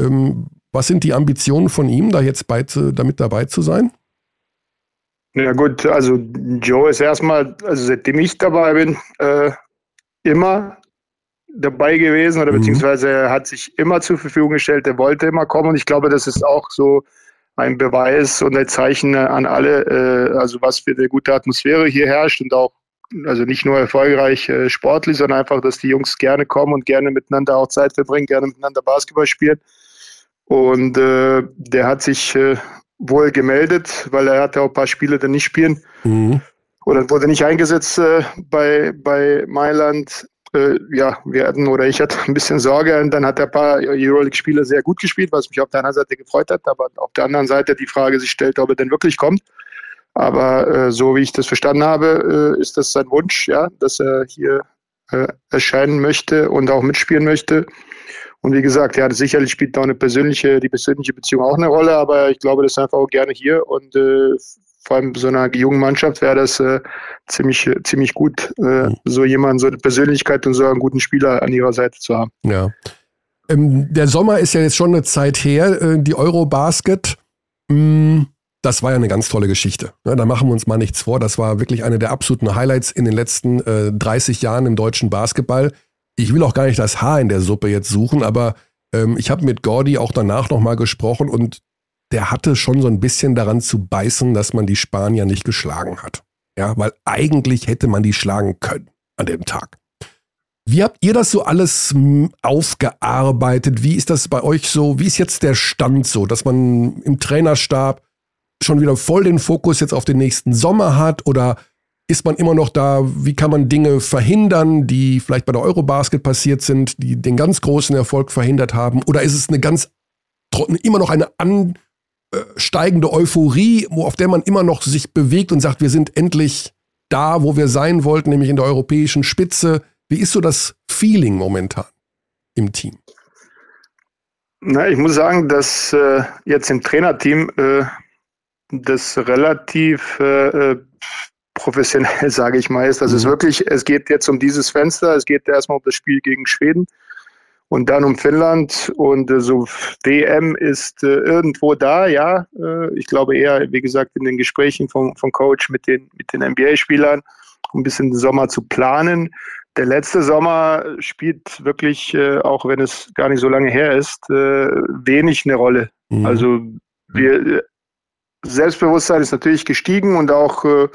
Ähm, was sind die Ambitionen von ihm, da jetzt bei, damit dabei zu sein? Ja gut, also Joe ist erstmal, also seitdem ich dabei bin, äh, immer dabei gewesen oder mhm. beziehungsweise er hat sich immer zur Verfügung gestellt, er wollte immer kommen und ich glaube, das ist auch so ein Beweis und ein Zeichen an alle, äh, also was für eine gute Atmosphäre hier herrscht und auch, also nicht nur erfolgreich äh, sportlich, sondern einfach, dass die Jungs gerne kommen und gerne miteinander auch Zeit verbringen, gerne miteinander Basketball spielen. Und äh, der hat sich äh, wohl gemeldet, weil er hatte auch ein paar Spiele dann nicht spielen. Mhm. Oder wurde nicht eingesetzt äh, bei, bei Mailand äh, ja, wir hatten oder ich hatte ein bisschen Sorge und dann hat er ein paar Euroleague-Spieler sehr gut gespielt, was mich auf der einen Seite gefreut hat, aber auf der anderen Seite die Frage sich stellt, ob er denn wirklich kommt. Aber äh, so wie ich das verstanden habe, äh, ist das sein Wunsch, ja, dass er hier äh, erscheinen möchte und auch mitspielen möchte. Und wie gesagt, ja, sicherlich spielt da eine persönliche, die persönliche Beziehung auch eine Rolle, aber ich glaube, das ist einfach auch gerne hier und äh, vor allem so einer jungen Mannschaft wäre das äh, ziemlich, ziemlich gut, äh, mhm. so jemanden, so eine Persönlichkeit und so einen guten Spieler an ihrer Seite zu haben. Ja. Ähm, der Sommer ist ja jetzt schon eine Zeit her, äh, die Eurobasket. Mh, mm, das war ja eine ganz tolle Geschichte. Ja, da machen wir uns mal nichts vor. Das war wirklich eine der absoluten Highlights in den letzten äh, 30 Jahren im deutschen Basketball. Ich will auch gar nicht das Haar in der Suppe jetzt suchen, aber ähm, ich habe mit Gordy auch danach nochmal gesprochen und der hatte schon so ein bisschen daran zu beißen, dass man die Spanier nicht geschlagen hat. Ja, weil eigentlich hätte man die schlagen können an dem Tag. Wie habt ihr das so alles hm, aufgearbeitet? Wie ist das bei euch so? Wie ist jetzt der Stand so, dass man im Trainerstab schon wieder voll den Fokus jetzt auf den nächsten Sommer hat? Oder ist man immer noch da? Wie kann man Dinge verhindern, die vielleicht bei der Eurobasket passiert sind, die den ganz großen Erfolg verhindert haben? Oder ist es eine ganz, immer noch eine ansteigende Euphorie, wo, auf der man immer noch sich bewegt und sagt, wir sind endlich da, wo wir sein wollten, nämlich in der europäischen Spitze? Wie ist so das Feeling momentan im Team? Na, ich muss sagen, dass äh, jetzt im Trainerteam äh, das relativ äh, äh professionell, sage ich mal, ist. Also mhm. es ist wirklich, es geht jetzt um dieses Fenster, es geht erstmal um das Spiel gegen Schweden und dann um Finnland und äh, so WM ist äh, irgendwo da, ja. Äh, ich glaube eher, wie gesagt, in den Gesprächen vom, vom Coach mit den, mit den NBA-Spielern, um ein bisschen den Sommer zu planen der letzte Sommer spielt wirklich, äh, auch wenn es gar nicht so lange her ist, äh, wenig eine Rolle. Mhm. Also wir, Selbstbewusstsein ist natürlich gestiegen und auch äh,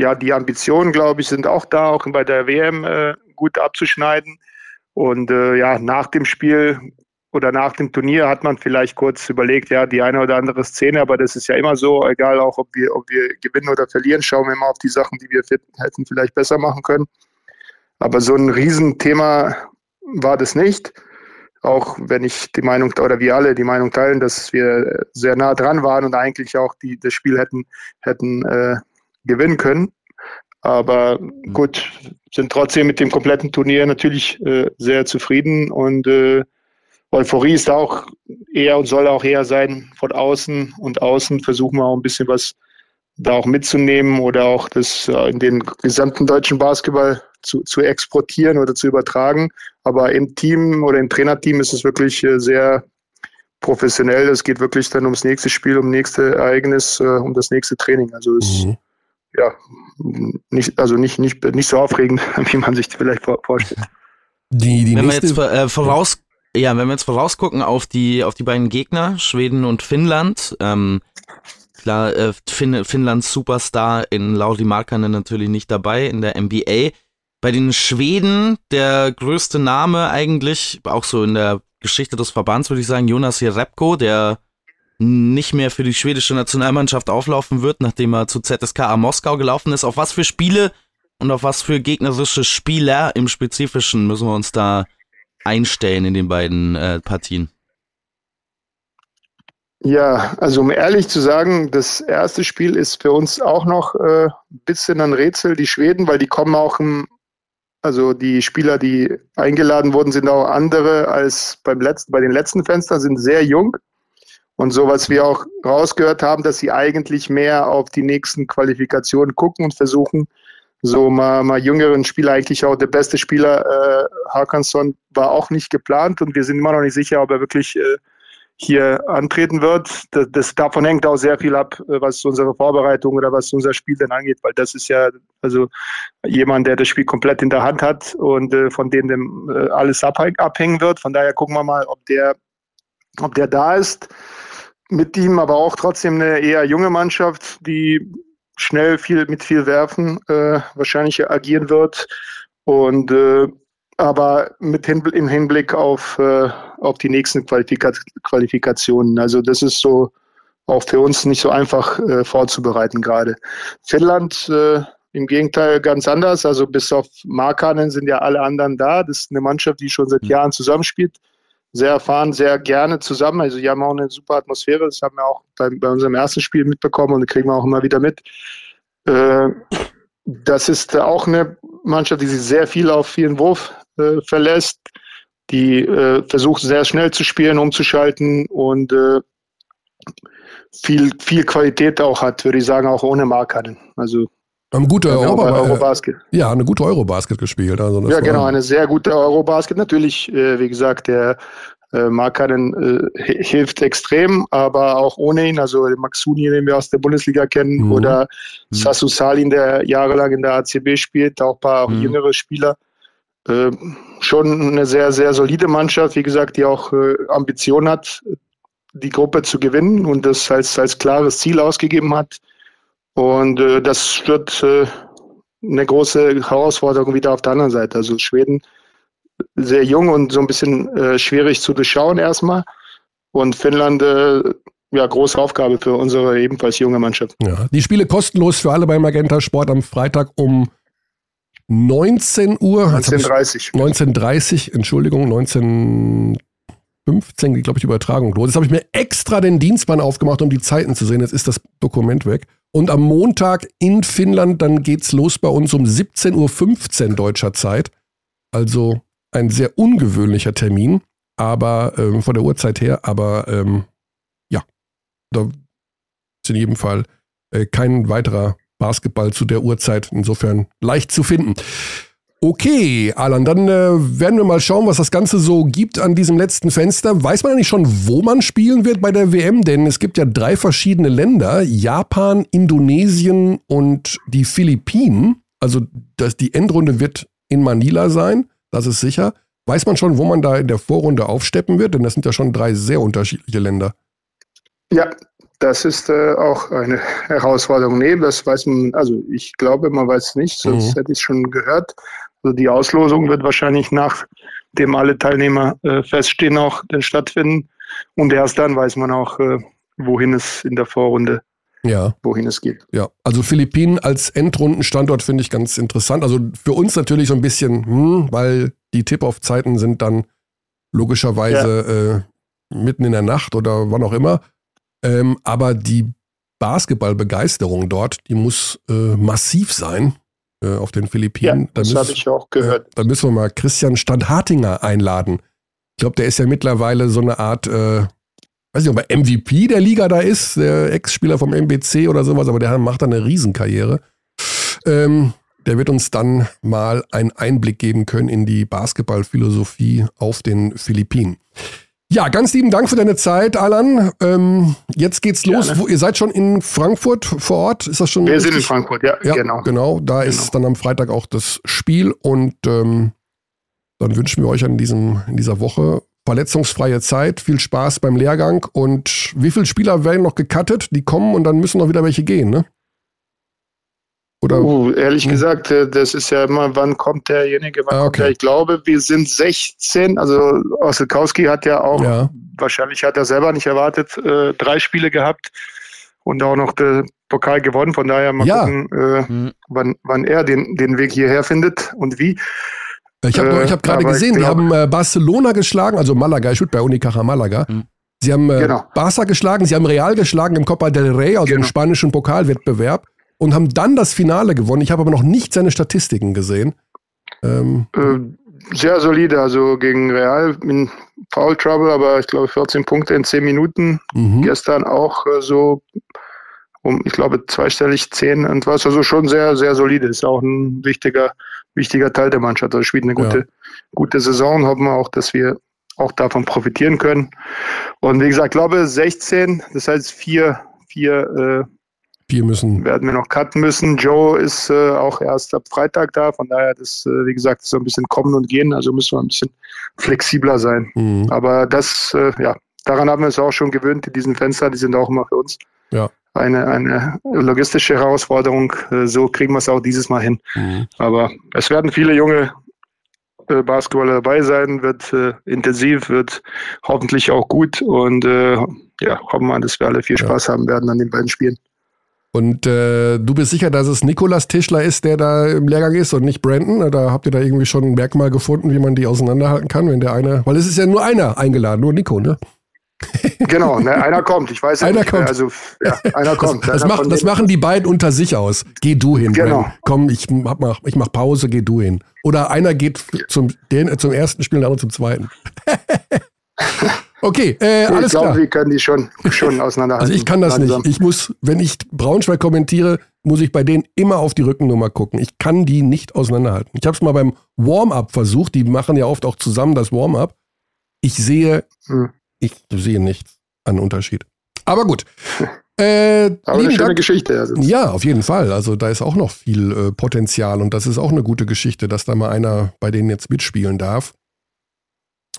ja die Ambitionen, glaube ich, sind auch da, auch bei der WM äh, gut abzuschneiden. Und äh, ja, nach dem Spiel oder nach dem Turnier hat man vielleicht kurz überlegt, ja, die eine oder andere Szene, aber das ist ja immer so, egal auch ob wir, ob wir gewinnen oder verlieren, schauen wir immer auf die Sachen, die wir hätten vielleicht besser machen können. Aber so ein Riesenthema war das nicht. Auch wenn ich die Meinung oder wir alle die Meinung teilen, dass wir sehr nah dran waren und eigentlich auch die, das Spiel hätten, hätten äh, gewinnen können. Aber mhm. gut, sind trotzdem mit dem kompletten Turnier natürlich äh, sehr zufrieden und äh, Euphorie ist auch eher und soll auch eher sein von außen und außen versuchen wir auch ein bisschen was da auch mitzunehmen oder auch das äh, in den gesamten deutschen Basketball zu, zu exportieren oder zu übertragen. Aber im Team oder im Trainerteam ist es wirklich äh, sehr professionell. Es geht wirklich dann ums nächste Spiel, um nächste Ereignis, äh, um das nächste Training. Also es mhm. Ja nicht, also nicht, nicht, nicht so aufregend, wie man sich vielleicht vorstellt. Die, die wenn wir jetzt äh, voraus, ja, wenn wir jetzt vorausgucken auf die, auf die beiden Gegner, Schweden und Finnland, ähm, klar, äh, Finn, Finnlands Superstar in Lauri Markkanen natürlich nicht dabei in der NBA. Bei den Schweden der größte Name eigentlich, auch so in der Geschichte des Verbands würde ich sagen, Jonas Jerebko, der nicht mehr für die schwedische Nationalmannschaft auflaufen wird, nachdem er zu ZSKA Moskau gelaufen ist. Auf was für Spiele und auf was für gegnerische Spieler im Spezifischen müssen wir uns da einstellen in den beiden äh, Partien? Ja, also um ehrlich zu sagen, das erste Spiel ist für uns auch noch äh, ein bisschen ein Rätsel, die Schweden, weil die kommen auch im also die Spieler, die eingeladen wurden, sind auch andere als beim letzten, bei den letzten Fenstern, sind sehr jung. Und so, was wir auch rausgehört haben, dass sie eigentlich mehr auf die nächsten Qualifikationen gucken und versuchen, so mal, mal jüngeren Spieler, eigentlich auch der beste Spieler, äh, Hakansson, war auch nicht geplant und wir sind immer noch nicht sicher, ob er wirklich äh, hier antreten wird. Das, das, davon hängt auch sehr viel ab, äh, was unsere Vorbereitung oder was unser Spiel denn angeht, weil das ist ja also jemand, der das Spiel komplett in der Hand hat und äh, von dem, dem äh, alles abhängen wird. Von daher gucken wir mal, ob der, ob der da ist. Mit ihm aber auch trotzdem eine eher junge Mannschaft, die schnell viel mit viel werfen äh, wahrscheinlich agieren wird. Und äh, aber mit Hinblick, im Hinblick auf, äh, auf die nächsten Qualifika Qualifikationen. Also das ist so auch für uns nicht so einfach äh, vorzubereiten gerade. Finnland äh, im Gegenteil ganz anders. Also bis auf Markanen sind ja alle anderen da. Das ist eine Mannschaft, die schon seit mhm. Jahren zusammenspielt. Sehr erfahren, sehr gerne zusammen. Also die haben auch eine super Atmosphäre. Das haben wir auch bei, bei unserem ersten Spiel mitbekommen und kriegen wir auch immer wieder mit. Äh, das ist auch eine Mannschaft, die sich sehr viel auf vielen Wurf äh, verlässt, die äh, versucht sehr schnell zu spielen, umzuschalten und viel, viel Qualität auch hat, würde ich sagen, auch ohne Markanen. Also Haben gute Europa Eurobasket. ja, eine gute Eurobasket gespielt. Also Ja, genau, eine sehr gute Eurobasket. Natürlich, äh, wie gesagt, der äh, Markanen äh, hi- hilft extrem, aber auch ohne ihn, also Maxuni, den wir aus der Bundesliga kennen, Mhm. oder Mhm. Sassu Salin, der jahrelang in der ACB spielt, auch ein paar auch Mhm. jüngere Spieler. Äh, schon eine sehr, sehr solide Mannschaft, wie gesagt, die auch äh, Ambition hat, die Gruppe zu gewinnen und das als, als klares Ziel ausgegeben hat. Und äh, das wird äh, eine große Herausforderung wieder auf der anderen Seite. Also Schweden sehr jung und so ein bisschen äh, schwierig zu durchschauen erstmal. Und Finnland, äh, ja, große Aufgabe für unsere ebenfalls junge Mannschaft. Ja, die Spiele kostenlos für alle beim Magenta Sport am Freitag um 19 Uhr. Jetzt hab ich- 1930. 19.30 Entschuldigung, 1915 geht, glaube ich, die Übertragung los. Jetzt habe ich mir extra den Dienstplan aufgemacht, um die Zeiten zu sehen. Jetzt ist das Dokument weg. Und am Montag in Finnland, dann geht's los bei uns um 17.15 Uhr deutscher Zeit. Also ein sehr ungewöhnlicher Termin, aber ähm, von der Uhrzeit her, aber ähm, ja, da ist in jedem Fall äh, kein weiterer Basketball zu der Uhrzeit. Insofern leicht zu finden. Okay, Alan, dann äh, werden wir mal schauen, was das Ganze so gibt an diesem letzten Fenster. Weiß man eigentlich schon, wo man spielen wird bei der WM? Denn es gibt ja drei verschiedene Länder, Japan, Indonesien und die Philippinen. Also das, die Endrunde wird in Manila sein, das ist sicher. Weiß man schon, wo man da in der Vorrunde aufsteppen wird? Denn das sind ja schon drei sehr unterschiedliche Länder. Ja, das ist äh, auch eine Herausforderung. Nee, das weiß man, also ich glaube, man weiß es nicht, sonst Mhm. hätte ich es schon gehört. Also die Auslosung wird wahrscheinlich nachdem alle Teilnehmer äh, feststehen, auch dann stattfinden. Und erst dann weiß man auch, äh, wohin es in der Vorrunde, Ja. wohin es geht. Ja, also Philippinen als Endrundenstandort finde ich ganz interessant. Also für uns natürlich so ein bisschen, hm, weil die Tip-Off-Zeiten sind dann logischerweise äh, mitten in der Nacht oder wann auch immer. Ähm, aber die Basketballbegeisterung dort, die muss äh, massiv sein äh, auf den Ja, Philippinen. da, das habe ich auch gehört. da müssen wir mal Christian Standhartinger einladen. Ich glaube, der ist ja mittlerweile so eine Art, äh, weiß nicht, ob er MVP der Liga da ist, der Ex-Spieler vom MBC oder sowas, aber der macht da eine Riesenkarriere. Ähm, der wird uns dann mal einen Einblick geben können in die Basketballphilosophie auf den Philippinen. Ja, ganz lieben Dank für deine Zeit, Alan. Ähm, jetzt geht's los. Gerne. Wo, ihr seid schon in Frankfurt vor Ort? Ist das schon Wir sind in richtig? Frankfurt, ja, Ja, genau. genau. Da Genau. ist dann am Freitag auch das Spiel und ähm, dann wünschen wir euch in, diesem, in dieser Woche verletzungsfreie Zeit, viel Spaß beim Lehrgang und wie viele Spieler werden noch gecuttet? Die kommen und dann müssen noch wieder welche gehen, ne? Oder? Uh, ehrlich Hm. gesagt, äh, das ist ja immer, wann kommt derjenige, wann Ah, kommt okay. der? Ich glaube, wir sind 16. Also Osselkowski hat ja auch, Ja. wahrscheinlich hat er selber nicht erwartet, äh, drei Spiele gehabt und auch noch den Pokal gewonnen. Von daher mal Ja. gucken, äh, Mhm. wann, wann er den, den Weg hierher findet und wie. Ich habe Äh, hab gerade gesehen, die haben äh, Barcelona geschlagen, also Malaga, ich spiele bei Unicaja Malaga. Mhm. Sie haben äh, Genau. Barca geschlagen, sie haben Real geschlagen im Copa del Rey, also im Genau. spanischen Pokalwettbewerb und haben dann das Finale gewonnen. Ich habe aber noch nicht seine Statistiken gesehen. Ähm, Äh, sehr solide, also gegen Real in Foul Trouble, aber ich glaube 14 Punkte in 10 Minuten. mhm. Gestern auch äh, so um, ich glaube, zweistellig 10 und was, also schon sehr, sehr solide. Ist auch ein wichtiger, wichtiger Teil der Mannschaft. Also spielt eine gute, Ja. gute Saison. Hoffen wir auch, dass wir auch davon profitieren können. Und wie gesagt, ich glaube 16, das heißt vier, vier Wir äh, müssen. werden wir noch cutten müssen. Joe ist äh, auch erst ab Freitag da, von daher das, äh, wie gesagt, so ein bisschen kommen und gehen, also müssen wir ein bisschen flexibler sein. Mhm. Aber das, äh, ja, daran haben wir uns auch schon gewöhnt, in diesen Fenster, die sind auch immer für uns Ja. eine, eine logistische Herausforderung. Äh, So kriegen wir es auch dieses Mal hin. Mhm. Aber es werden viele junge äh, Basketballer dabei sein, wird äh, intensiv, wird hoffentlich auch gut und äh, ja, hoffen wir, dass wir alle viel Ja. Spaß haben werden an den beiden Spielen. Und äh, du bist sicher, dass es Nikolas Tischler ist, der da im Lehrgang ist und nicht Brandon? Oder habt ihr da irgendwie schon ein Merkmal gefunden, wie man die auseinanderhalten kann, wenn der eine. Weil es ist ja nur einer eingeladen, nur Nico, ne? Genau, ne, einer kommt. Ich weiß ja Einer nicht, wer, kommt. Also ja, einer kommt. Das, Einer macht, das machen die beiden unter sich aus. Geh du hin. Genau. Brandon. Komm, ich mach, ich mach Pause, geh du hin. Oder einer geht zum, den, zum ersten Spiel, der andere zum zweiten. Okay, äh, alles ich glaube, klar. wir können die schon, schon auseinanderhalten. Also ich kann das langsam. nicht. Ich muss, wenn ich Braunschweig kommentiere, muss ich bei denen immer auf die Rückennummer gucken. Ich kann die nicht auseinanderhalten. Ich habe es mal beim Warm-up versucht. Die machen ja oft auch zusammen das Warm-up. Ich sehe, Hm. ich sehe nichts an Unterschied. Aber gut. Äh, Aber eine schöne Dank. Geschichte. Also. Ja, auf jeden Fall. Also da ist auch noch viel äh, Potenzial und das ist auch eine gute Geschichte, dass da mal einer bei denen jetzt mitspielen darf.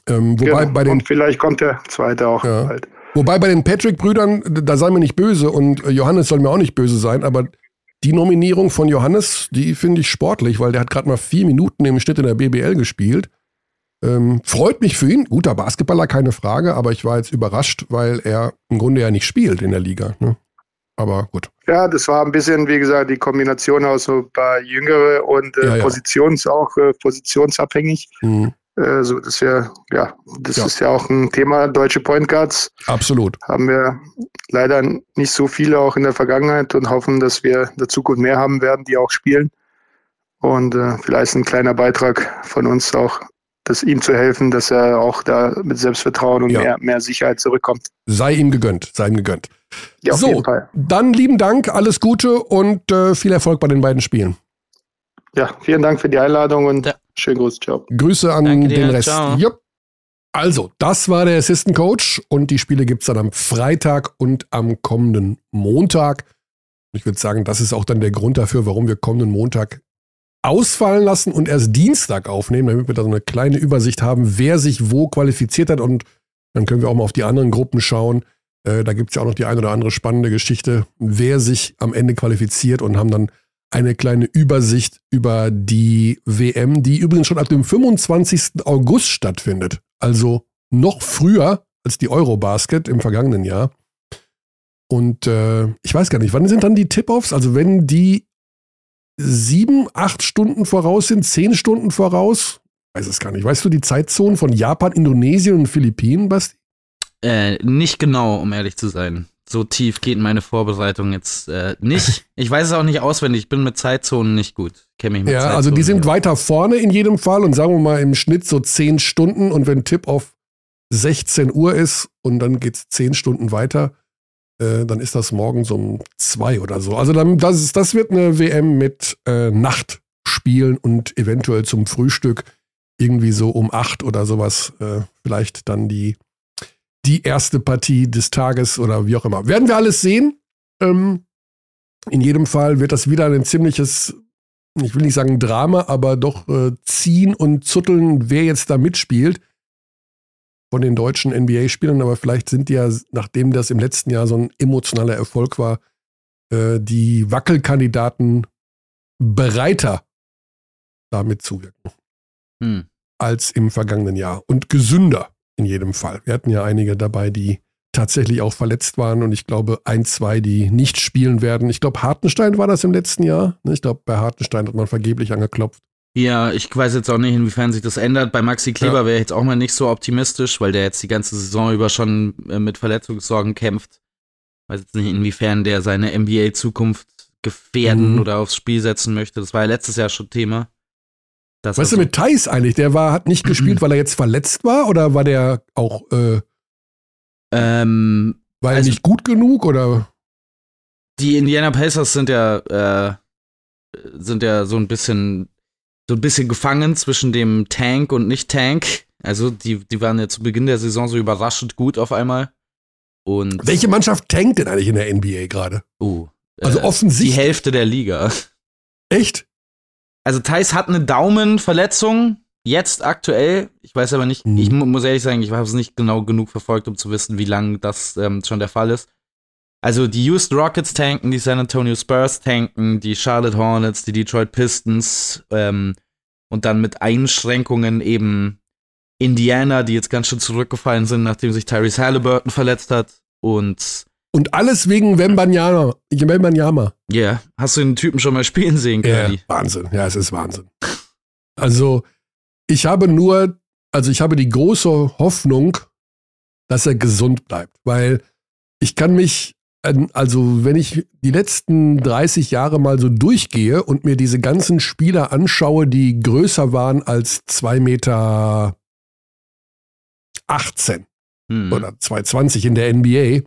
Ähm, wobei, Genau. bei den, Und vielleicht kommt der zweite auch Ja. bald. wobei bei den Patrick-Brüdern, da sei mir nicht böse und äh, Johannes soll mir auch nicht böse sein, aber die Nominierung von Johannes, die finde ich sportlich, weil der hat gerade mal vier Minuten im Schnitt in der BBL gespielt. Ähm, freut mich für ihn. Guter Basketballer, keine Frage, aber ich war jetzt überrascht, weil er im Grunde ja nicht spielt in der Liga. Ne? Aber gut. Ja, das war ein bisschen, wie gesagt, die Kombination aus so ein paar Jüngere und äh, Ja, ja. Positions auch äh, positionsabhängig. Hm, Äh, so, das ja, ja, das Ja. ist ja auch ein Thema. Deutsche Point Guards absolut. haben wir leider nicht so viele auch in der Vergangenheit und hoffen, dass wir in der Zukunft mehr haben werden, die auch spielen. Und äh, vielleicht ein kleiner Beitrag von uns auch, das ihm zu helfen, dass er auch da mit Selbstvertrauen und Ja. mehr, mehr Sicherheit zurückkommt. Sei ihm gegönnt, sei ihm gegönnt. Ja, So. Dann lieben Dank, alles Gute und äh, viel Erfolg bei den beiden Spielen. Ja, vielen Dank für die Einladung und Ja. schönen Gruß. Ciao. Grüße an Danke dir, den Rest. ciao. Jupp. Also, das war der Assistant Coach und die Spiele gibt es dann am Freitag und am kommenden Montag. Ich würde sagen, das ist auch dann der Grund dafür, warum wir kommenden Montag ausfallen lassen und erst Dienstag aufnehmen, damit wir da so eine kleine Übersicht haben, wer sich wo qualifiziert hat und dann können wir auch mal auf die anderen Gruppen schauen. Äh, da gibt es ja auch noch die eine oder andere spannende Geschichte, wer sich am Ende qualifiziert und haben dann eine kleine Übersicht über die WM, die übrigens schon ab dem 25. August stattfindet. Also noch früher als die Eurobasket im vergangenen Jahr. Und äh, ich weiß gar nicht, wann sind dann die Tip-Offs? Also wenn die sieben, acht Stunden voraus sind, zehn Stunden voraus? Weiß es gar nicht. Weißt du die Zeitzonen von Japan, Indonesien und Philippinen, Basti? Äh, nicht genau, um ehrlich zu sein. So tief geht meine Vorbereitung jetzt äh, nicht. Ich weiß es auch nicht auswendig. Ich bin mit Zeitzonen nicht gut. Kenne mich mit Ja, Zeitzonen also die sind nicht weiter vorne in jedem Fall und sagen wir mal im Schnitt so zehn Stunden und wenn Tip-Off 16 Uhr ist und dann geht's zehn Stunden weiter, äh, dann ist das morgens um zwei oder so. Also dann, das, ist, das wird eine WM mit äh, Nachtspielen und eventuell zum Frühstück irgendwie so um acht oder sowas äh, vielleicht dann die, die erste Partie des Tages oder wie auch immer. Werden wir alles sehen. Ähm, in jedem Fall wird das wieder ein ziemliches ich will nicht sagen Drama, aber doch äh, ziehen und zutteln, wer jetzt da mitspielt von den deutschen NBA-Spielern. Aber vielleicht sind die ja, nachdem das im letzten Jahr so ein emotionaler Erfolg war, äh, die Wackelkandidaten bereiter damit zuwirken Hm. als im vergangenen Jahr und gesünder in jedem Fall. Wir hatten ja einige dabei, die tatsächlich auch verletzt waren und ich glaube ein, zwei, die nicht spielen werden. Ich glaube, Hartenstein war das im letzten Jahr. ne? Ich glaube, bei Hartenstein hat man vergeblich angeklopft. Ja, ich weiß jetzt auch nicht, inwiefern sich das ändert. Bei Maxi Kleber Ja. wäre ich jetzt auch mal nicht so optimistisch, weil der jetzt die ganze Saison über schon äh, mit Verletzungssorgen kämpft. Weiß jetzt nicht, inwiefern der seine NBA-Zukunft gefährden Mhm. oder aufs Spiel setzen möchte. Das war ja letztes Jahr schon Thema. Das Was ist denn mit Thais eigentlich? Der war, hat nicht gespielt, weil er jetzt verletzt war oder war der auch, äh, ähm, war er Also- nicht gut genug oder? die Indiana Pacers sind ja, äh, sind ja so ein bisschen, so ein bisschen gefangen zwischen dem Tank und Nicht-Tank. Also die, die waren ja zu Beginn der Saison so überraschend gut auf einmal. Und Welche Mannschaft tankt denn eigentlich in der NBA gerade? Oh, Also äh, die offensichtlich. Hälfte der Liga. Echt? Also Thais hat eine Daumenverletzung, jetzt aktuell. Ich weiß aber nicht, Mhm. ich mu muss ehrlich sagen, ich habe es nicht genau genug verfolgt, um zu wissen, wie lange das ähm, schon der Fall ist. Also die Houston Rockets tanken, die San Antonio Spurs tanken, die Charlotte Hornets, die Detroit Pistons ähm, und dann mit Einschränkungen eben Indiana, die jetzt ganz schön zurückgefallen sind, nachdem sich Tyrese Halliburton verletzt hat. Und Und alles wegen Wembanyama. Wembanyama. ja, yeah, hast du den Typen schon mal spielen sehen, Ja, Kali? Wahnsinn. Ja, es ist Wahnsinn. Also, ich habe nur, also ich habe die große Hoffnung, dass er gesund bleibt, weil ich kann mich, an- also wenn ich die letzten 30 Jahre mal so durchgehe und mir diese ganzen Spieler anschaue, die größer waren als 2 Meter 18, hm. oder 220 in der NBA,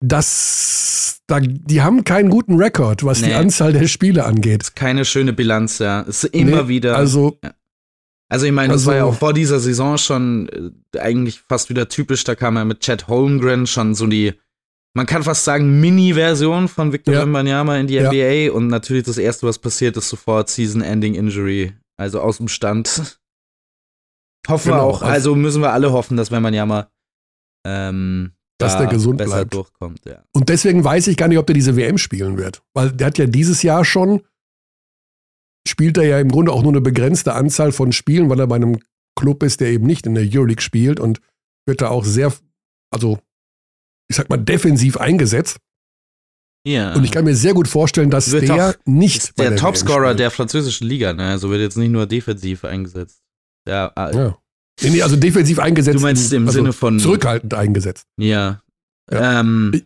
das, da, die haben keinen guten Rekord, was nee. die Anzahl der Spiele angeht. ist keine schöne Bilanz, ja. Es ist immer nee, wieder. Also, ja. also ich meine, das also, war ja auch vor dieser Saison schon äh, eigentlich fast wieder typisch. Da kam ja mit Chad Holmgren schon so die, man kann fast sagen, Mini-Version von Victor ja. Wembanyama in die ja. NBA. Und natürlich das erste, was passiert, ist sofort Season-Ending-Injury. Also aus dem Stand. Hoffen genau, wir auch. Also, also müssen wir alle hoffen, dass Wembanyama ähm, dass da der gesund bleibt. Durchkommt, ja. Und deswegen weiß ich gar nicht, ob der diese WM spielen wird. Weil der hat ja dieses Jahr schon, spielt er ja im Grunde auch nur eine begrenzte Anzahl von Spielen, weil er bei einem Club ist, der eben nicht in der Euroleague spielt und wird da auch sehr, also ich sag mal, defensiv eingesetzt. Ja. Und ich kann mir sehr gut vorstellen, dass wird der nicht der, der Topscorer der französischen Liga, ne? Also wird jetzt nicht nur defensiv eingesetzt. Der, äh, ja. Nee, nee, also defensiv eingesetzt. Du meinst im also Sinne von. Zurückhaltend eingesetzt. Ja. ja. Ähm,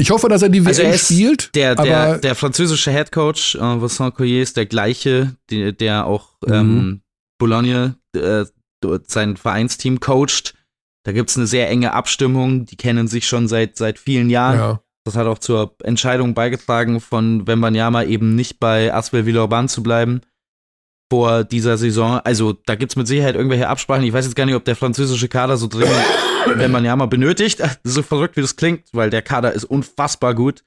ich hoffe, dass er die WM also spielt. Der, der, der französische Headcoach, äh, Vincent Collier, ist der gleiche, die, der auch mhm. ähm, Boulogne, äh, sein Vereinsteam coacht. Da gibt es eine sehr enge Abstimmung. Die kennen sich schon seit, seit vielen Jahren. Ja. Das hat auch zur Entscheidung beigetragen, von Wembanyama eben nicht bei Asvel Villeurbanne zu bleiben vor dieser Saison. Also da gibt es mit Sicherheit irgendwelche Absprachen. Ich weiß jetzt gar nicht, ob der französische Kader so dringend, wenn man ja mal benötigt, so verrückt wie das klingt, weil der Kader ist unfassbar gut.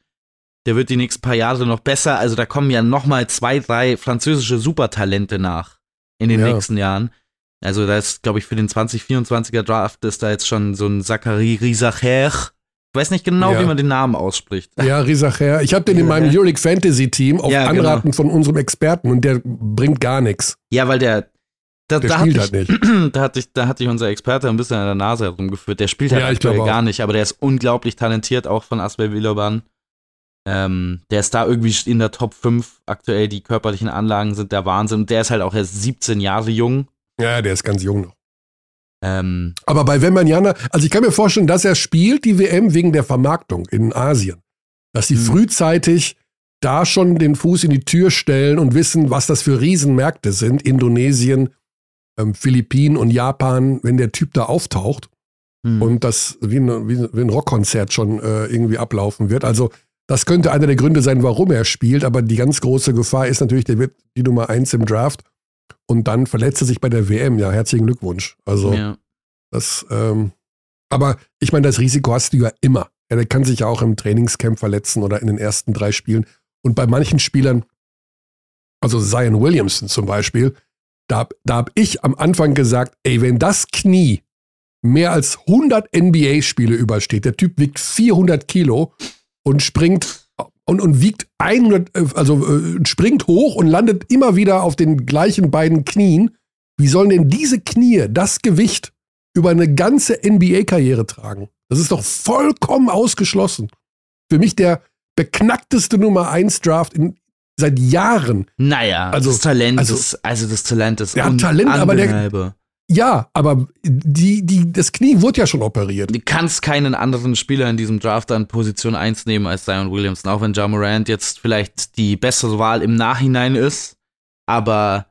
Der wird die nächsten paar Jahre noch besser. Also da kommen ja noch mal zwei, drei französische Supertalente nach in den ja. nächsten Jahren. Also da ist, glaube ich, für den 2024er Draft ist da jetzt schon so ein Zachary Risacher ich weiß nicht genau, ja. wie man den Namen ausspricht. Ja, Risacher. Ich habe den in meinem Euroleague Fantasy Team auf ja, genau. Anraten von unserem Experten und der bringt gar nichts. Ja, weil der. Da, der da spielt halt nicht. Da hatte, ich, da hatte ich unser Experte ein bisschen an der Nase herumgeführt. Der spielt halt ja, aktuell gar nicht, aber der ist unglaublich talentiert, auch von Asbel Wiloban. Ähm, der ist da irgendwie in der Top 5 aktuell. Die körperlichen Anlagen sind der Wahnsinn. Und der ist halt auch erst 17 Jahre jung. Ja, der ist ganz jung noch. Ähm, Aber bei Wembanyama, also ich kann mir vorstellen, dass er spielt die WM wegen der Vermarktung in Asien. Dass sie mhm. frühzeitig da schon den Fuß in die Tür stellen und wissen, was das für Riesenmärkte sind. Indonesien, ähm, Philippinen und Japan, wenn der Typ da auftaucht mhm. und das wie ein, wie ein Rockkonzert schon äh, irgendwie ablaufen wird. Also das könnte einer der Gründe sein, warum er spielt. Aber die ganz große Gefahr ist natürlich, der wird die Nummer eins im Draft und dann verletzt er sich bei der WM. Ja, herzlichen Glückwunsch. Also, ja. das, ähm, aber ich meine, das Risiko hast du ja immer. Ja, der kann sich ja auch im Trainingscamp verletzen oder in den ersten drei Spielen. Und bei manchen Spielern, also Zion Williamson zum Beispiel, da, da habe ich am Anfang gesagt, ey, wenn das Knie mehr als 100 NBA-Spiele übersteht, der Typ wiegt 400 Kilo und springt und, und wiegt 100, äh, also äh, springt hoch und landet immer wieder auf den gleichen beiden Knien. Wie sollen denn diese Knie das Gewicht über eine ganze NBA-Karriere tragen? Das ist doch vollkommen ausgeschlossen. Für mich der beknackteste Nummer 1 Draft in, seit Jahren. Naja, also, das Talent also, ist, also das Talent ist hat Talent, aber der, ja, aber die, die, das Knie wurde ja schon operiert. Du kannst keinen anderen Spieler in diesem Draft an Position 1 nehmen als Zion Williamson, auch wenn Ja Morant jetzt vielleicht die bessere Wahl im Nachhinein ist. Aber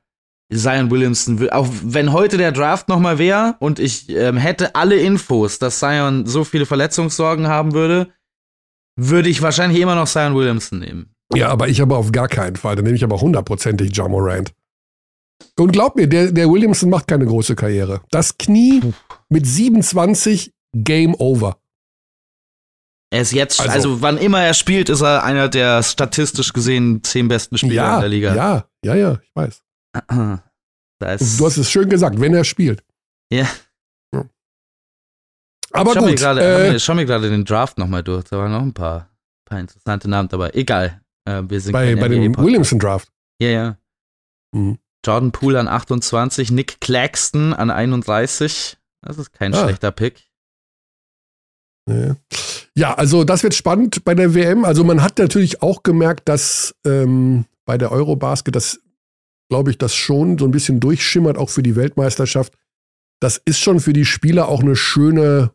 Zion Williamson, auch wenn heute der Draft nochmal wäre und ich ähm, hätte alle Infos, dass Zion so viele Verletzungssorgen haben würde, würde ich wahrscheinlich immer noch Zion Williamson nehmen. Ja, aber ich aber auf gar keinen Fall. Dann nehme ich aber hundertprozentig Ja Morant. Und glaub mir, der, der Williamson macht keine große Karriere. Das Knie mit 27 Game Over. Er ist jetzt, also, also, wann immer er spielt, ist er einer der statistisch gesehen zehn besten Spieler ja, in der Liga. Ja, ja, ja, ich weiß. du hast es schön gesagt, wenn er spielt. Ja. ja. Aber schau gut. Mir grade, äh, schau mir gerade den Draft nochmal durch. Da waren noch ein paar, paar interessante Namen dabei. Egal. Äh, wir sind bei bei dem Williamson-Draft. Ja, ja. Mhm. Jordan Poole an 28, Nick Claxton an 31. Das ist kein ah. schlechter Pick. Ja, also das wird spannend bei der WM. Also man hat natürlich auch gemerkt, dass ähm, bei der Eurobasket, das glaube ich, das schon so ein bisschen durchschimmert, auch für die Weltmeisterschaft. Das ist schon für die Spieler auch eine schöne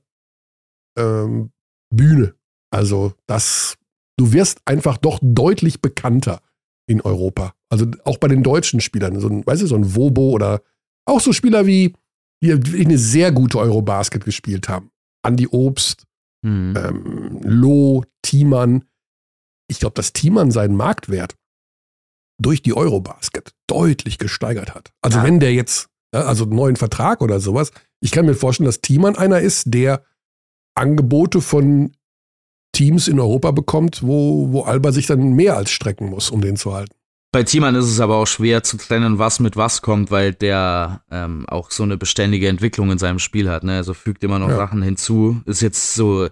ähm, Bühne. Also das, du wirst einfach doch deutlich bekannter in Europa. Also auch bei den deutschen Spielern, so ein, weißt du, so ein Wobo oder auch so Spieler wie, die eine sehr gute Eurobasket gespielt haben. Andi Obst, Mhm. ähm, Loh, Thiemann. Ich glaube, dass Thiemann seinen Marktwert durch die Eurobasket deutlich gesteigert hat. Also Ja. wenn der jetzt, also einen neuen Vertrag oder sowas, ich kann mir vorstellen, dass Thiemann einer ist, der Angebote von Teams in Europa bekommt, wo, wo Alba sich dann mehr als strecken muss, um den zu halten. Bei Thiemann ist es aber auch schwer zu trennen, was mit was kommt, weil der ähm, auch so eine beständige Entwicklung in seinem Spiel hat. Ne? Also fügt immer noch Ja. Sachen hinzu. Ist jetzt so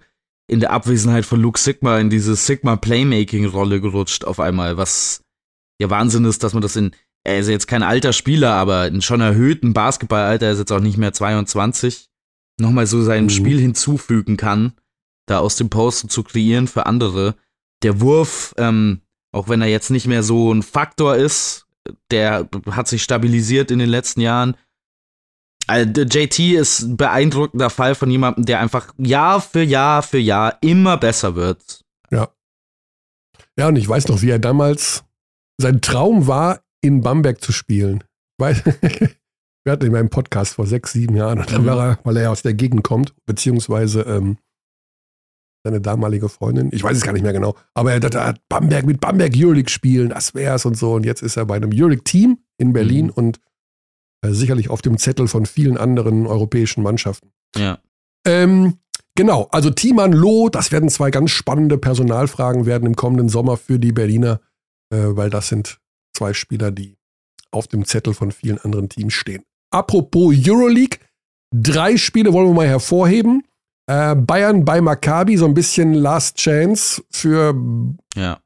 in der Abwesenheit von Luke Sigma in diese Sigma-Playmaking-Rolle gerutscht auf einmal, was ja Wahnsinn ist, dass man das in, er ist jetzt kein alter Spieler, aber in schon erhöhten Basketballalter, er ist jetzt auch nicht mehr 22, nochmal so seinem Mhm. Spiel hinzufügen kann, da aus dem Posten zu kreieren für andere. Der Wurf, ähm, auch wenn er jetzt nicht mehr so ein Faktor ist, der hat sich stabilisiert in den letzten Jahren. Also, der JT ist ein beeindruckender Fall von jemandem, der einfach Jahr für Jahr für Jahr immer besser wird. Ja, und ich weiß noch, wie er damals, sein Traum war, in Bamberg zu spielen. Weil, wir hatten in meinem Podcast vor sechs, sieben Jahren, und dann Mhm. war er, weil er ja aus der Gegend kommt, beziehungsweise ähm, seine damalige Freundin, ich weiß es gar nicht mehr genau, aber er dachte, hat Bamberg mit Bamberg Euroleague spielen, das wär's und so. Und jetzt ist er bei einem Euroleague-Team in Berlin Mhm. und äh, sicherlich auf dem Zettel von vielen anderen europäischen Mannschaften. Ja. Ähm, genau, also Thiemann, Loh, das werden zwei ganz spannende Personalfragen werden im kommenden Sommer für die Berliner, äh, weil das sind zwei Spieler, die auf dem Zettel von vielen anderen Teams stehen. Apropos Euroleague, drei Spiele wollen wir mal hervorheben. Äh, Bayern bei Maccabi, so ein bisschen Last Chance für, Ja.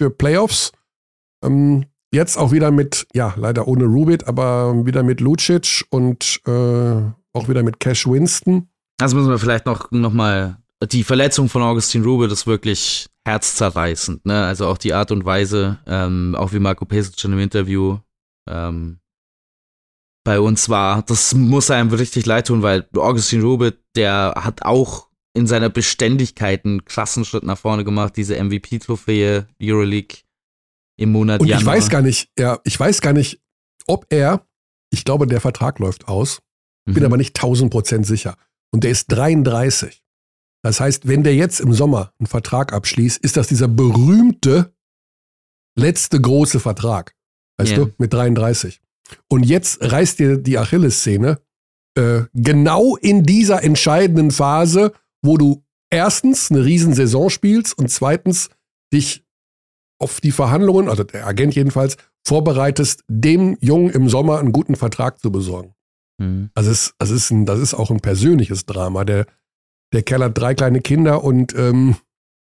für Playoffs. Ähm, jetzt auch wieder mit, ja, leider ohne Rubit, aber wieder mit Lucic und äh, auch wieder mit Cash Winston. Das müssen wir vielleicht noch, noch mal die Verletzung von Augustin Rube ist wirklich herzzerreißend. Ne? Also auch die Art und Weise, ähm, auch wie Marco Pesic schon im Interview ähm, bei uns war, das muss einem richtig leid tun, weil Augustin Rube, der hat auch in seiner Beständigkeit einen krassen Schritt nach vorne gemacht, diese MVP-Trophäe Euroleague im Monat Und ich Januar. weiß gar nicht, ja, ich weiß gar nicht, ob er, ich glaube, der Vertrag läuft aus, bin Mhm. aber nicht 1000 Prozent sicher. Und der ist 33. Das heißt, wenn der jetzt im Sommer einen Vertrag abschließt, ist das dieser berühmte letzte große Vertrag. Weißt Ja. du, mit 33. Und jetzt reißt dir die Achillessehne äh, genau in dieser entscheidenden Phase, wo du erstens eine Riesensaison spielst und zweitens dich auf die Verhandlungen, also der Agent jedenfalls, vorbereitest, dem Jungen im Sommer einen guten Vertrag zu besorgen. Mhm. Also es, das, ist ein, das ist auch ein persönliches Drama. Der, der Kerl hat drei kleine Kinder und ähm,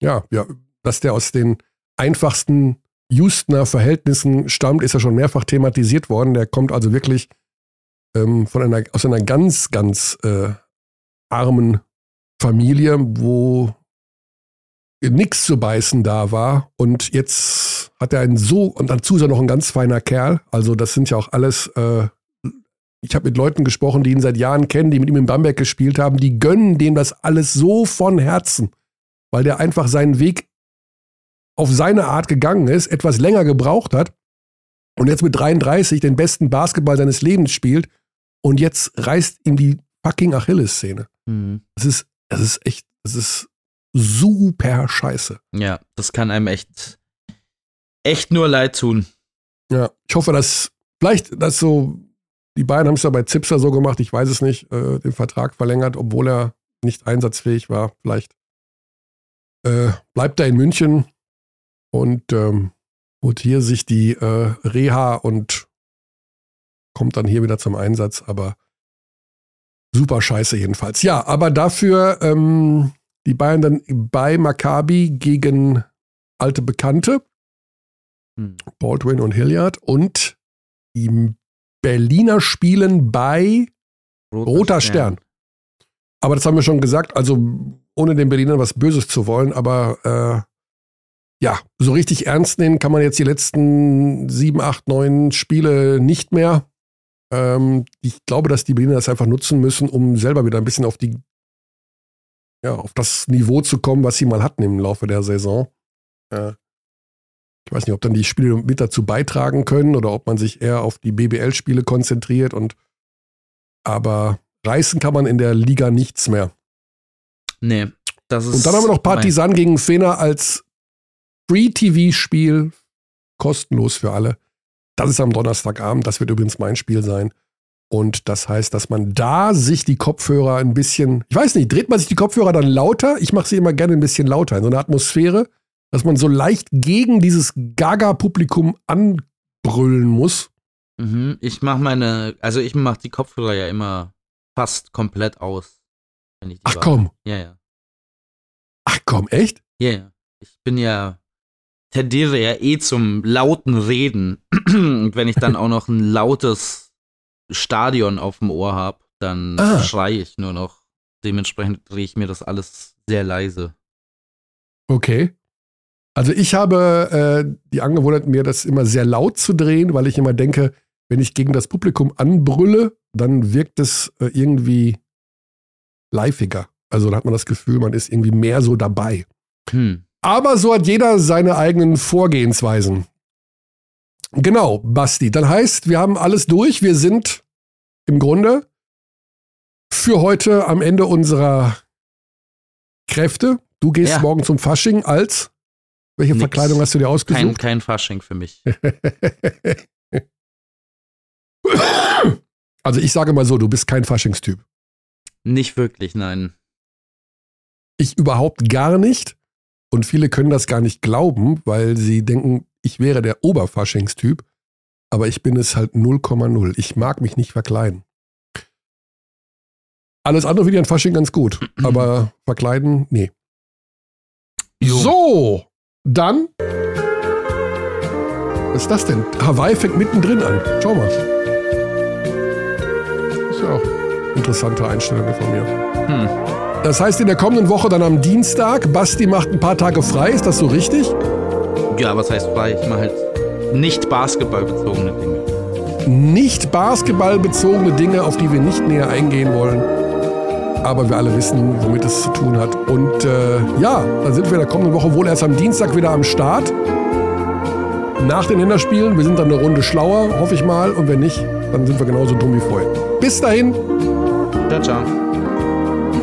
ja, ja, dass der aus den einfachsten Houstoner Verhältnissen stammt, ist ja schon mehrfach thematisiert worden. Der kommt also wirklich ähm, von einer, aus einer ganz, ganz äh, armen Familie, wo nichts zu beißen da war. Und jetzt hat er einen so, und dazu ist er noch ein ganz feiner Kerl. Also das sind ja auch alles äh, ich habe mit Leuten gesprochen, die ihn seit Jahren kennen, die mit ihm in Bamberg gespielt haben, die gönnen dem das alles so von Herzen, weil der einfach seinen Weg auf seine Art gegangen ist, etwas länger gebraucht hat und jetzt mit 33 den besten Basketball seines Lebens spielt und jetzt reißt ihm die fucking Achillessehne. Mhm. Das ist, das ist echt, das ist super scheiße. Ja, das kann einem echt, echt nur leid tun. Ja, ich hoffe, dass vielleicht, dass so, die beiden haben es ja bei Zipser so gemacht, ich weiß es nicht, äh, den Vertrag verlängert, obwohl er nicht einsatzfähig war. Vielleicht äh, bleibt er in München und ähm, holt hier sich die äh, Reha und kommt dann hier wieder zum Einsatz, aber super scheiße jedenfalls. Ja, aber dafür ähm, die Bayern dann bei Maccabi gegen alte Bekannte. Hm. Baldwin und Hilliard und die Berliner spielen bei Roter Stern. Aber das haben wir schon gesagt, also ohne den Berlinern was Böses zu wollen, aber äh, ja, so richtig ernst nehmen kann man jetzt die letzten sieben, acht, neun Spiele nicht mehr. Ähm, ich glaube, dass die Berliner das einfach nutzen müssen, um selber wieder ein bisschen auf die, ja, auf das Niveau zu kommen, was sie mal hatten im Laufe der Saison. Äh, ich weiß nicht, ob dann die Spiele mit dazu beitragen können oder ob man sich eher auf die BBL-Spiele konzentriert und aber reißen kann man in der Liga nichts mehr. Nee, das ist. Und dann haben wir noch Partisan gegen Fener als Free-TV-Spiel. Kostenlos für alle. Das ist am Donnerstagabend. Das wird übrigens mein Spiel sein. Und das heißt, dass man da sich die Kopfhörer ein bisschen, ich weiß nicht, dreht man sich die Kopfhörer dann lauter? Ich mache sie immer gerne ein bisschen lauter, in so einer Atmosphäre, dass man so leicht gegen dieses Gaga-Publikum anbrüllen muss. Mhm, ich mache meine, also ich mache die Kopfhörer ja immer fast komplett aus. Ach komm. Ja, ja. Ach komm, echt? Ja, ja. Ich bin ja, tendiere ja eh zum lauten Reden. Und wenn ich dann auch noch ein lautes Stadion auf dem Ohr habe, dann ah. schreie ich nur noch. Dementsprechend drehe ich mir das alles sehr leise. Okay. Also ich habe äh, die Angewohnheit, mir das immer sehr laut zu drehen, weil ich immer denke, wenn ich gegen das Publikum anbrülle, dann wirkt es äh, irgendwie liveiger. Also da hat man das Gefühl, man ist irgendwie mehr so dabei. Hm. Aber so hat jeder seine eigenen Vorgehensweisen. Genau, Basti. Dann heißt, wir haben alles durch. Wir sind im Grunde für heute am Ende unserer Kräfte. Du gehst ja. morgen zum Fasching als welche Nix. Verkleidung hast du dir ausgesucht? Kein, kein Fasching für mich. also ich sage mal so, du bist kein Faschingstyp. Nicht wirklich, nein. Ich überhaupt gar nicht. Und viele können das gar nicht glauben, weil sie denken, ich wäre der Oberfaschingstyp. Aber ich bin es halt 0,0. Ich mag mich nicht verkleiden. Alles andere finde ich an Fasching ganz gut. Aber verkleiden, nee. Jo. So, dann. Was ist das denn? Hawaii fängt mittendrin an. Schau mal. Ist ja auch eine interessante Einstellung von mir. Hm. Das heißt, in der kommenden Woche dann am Dienstag, Basti macht ein paar Tage frei, ist das so richtig? Ja, was heißt frei? Ich mache halt nicht basketballbezogene Dinge. Nicht basketballbezogene Dinge, auf die wir nicht näher eingehen wollen aber wir alle wissen, womit es zu tun hat. Und äh, ja, dann sind wir in der kommenden Woche wohl erst am Dienstag wieder am Start. Nach den Länderspielen. Wir sind dann eine Runde schlauer, hoffe ich mal. Und wenn nicht, dann sind wir genauso dumm wie vorher. Bis dahin. Ciao, ciao.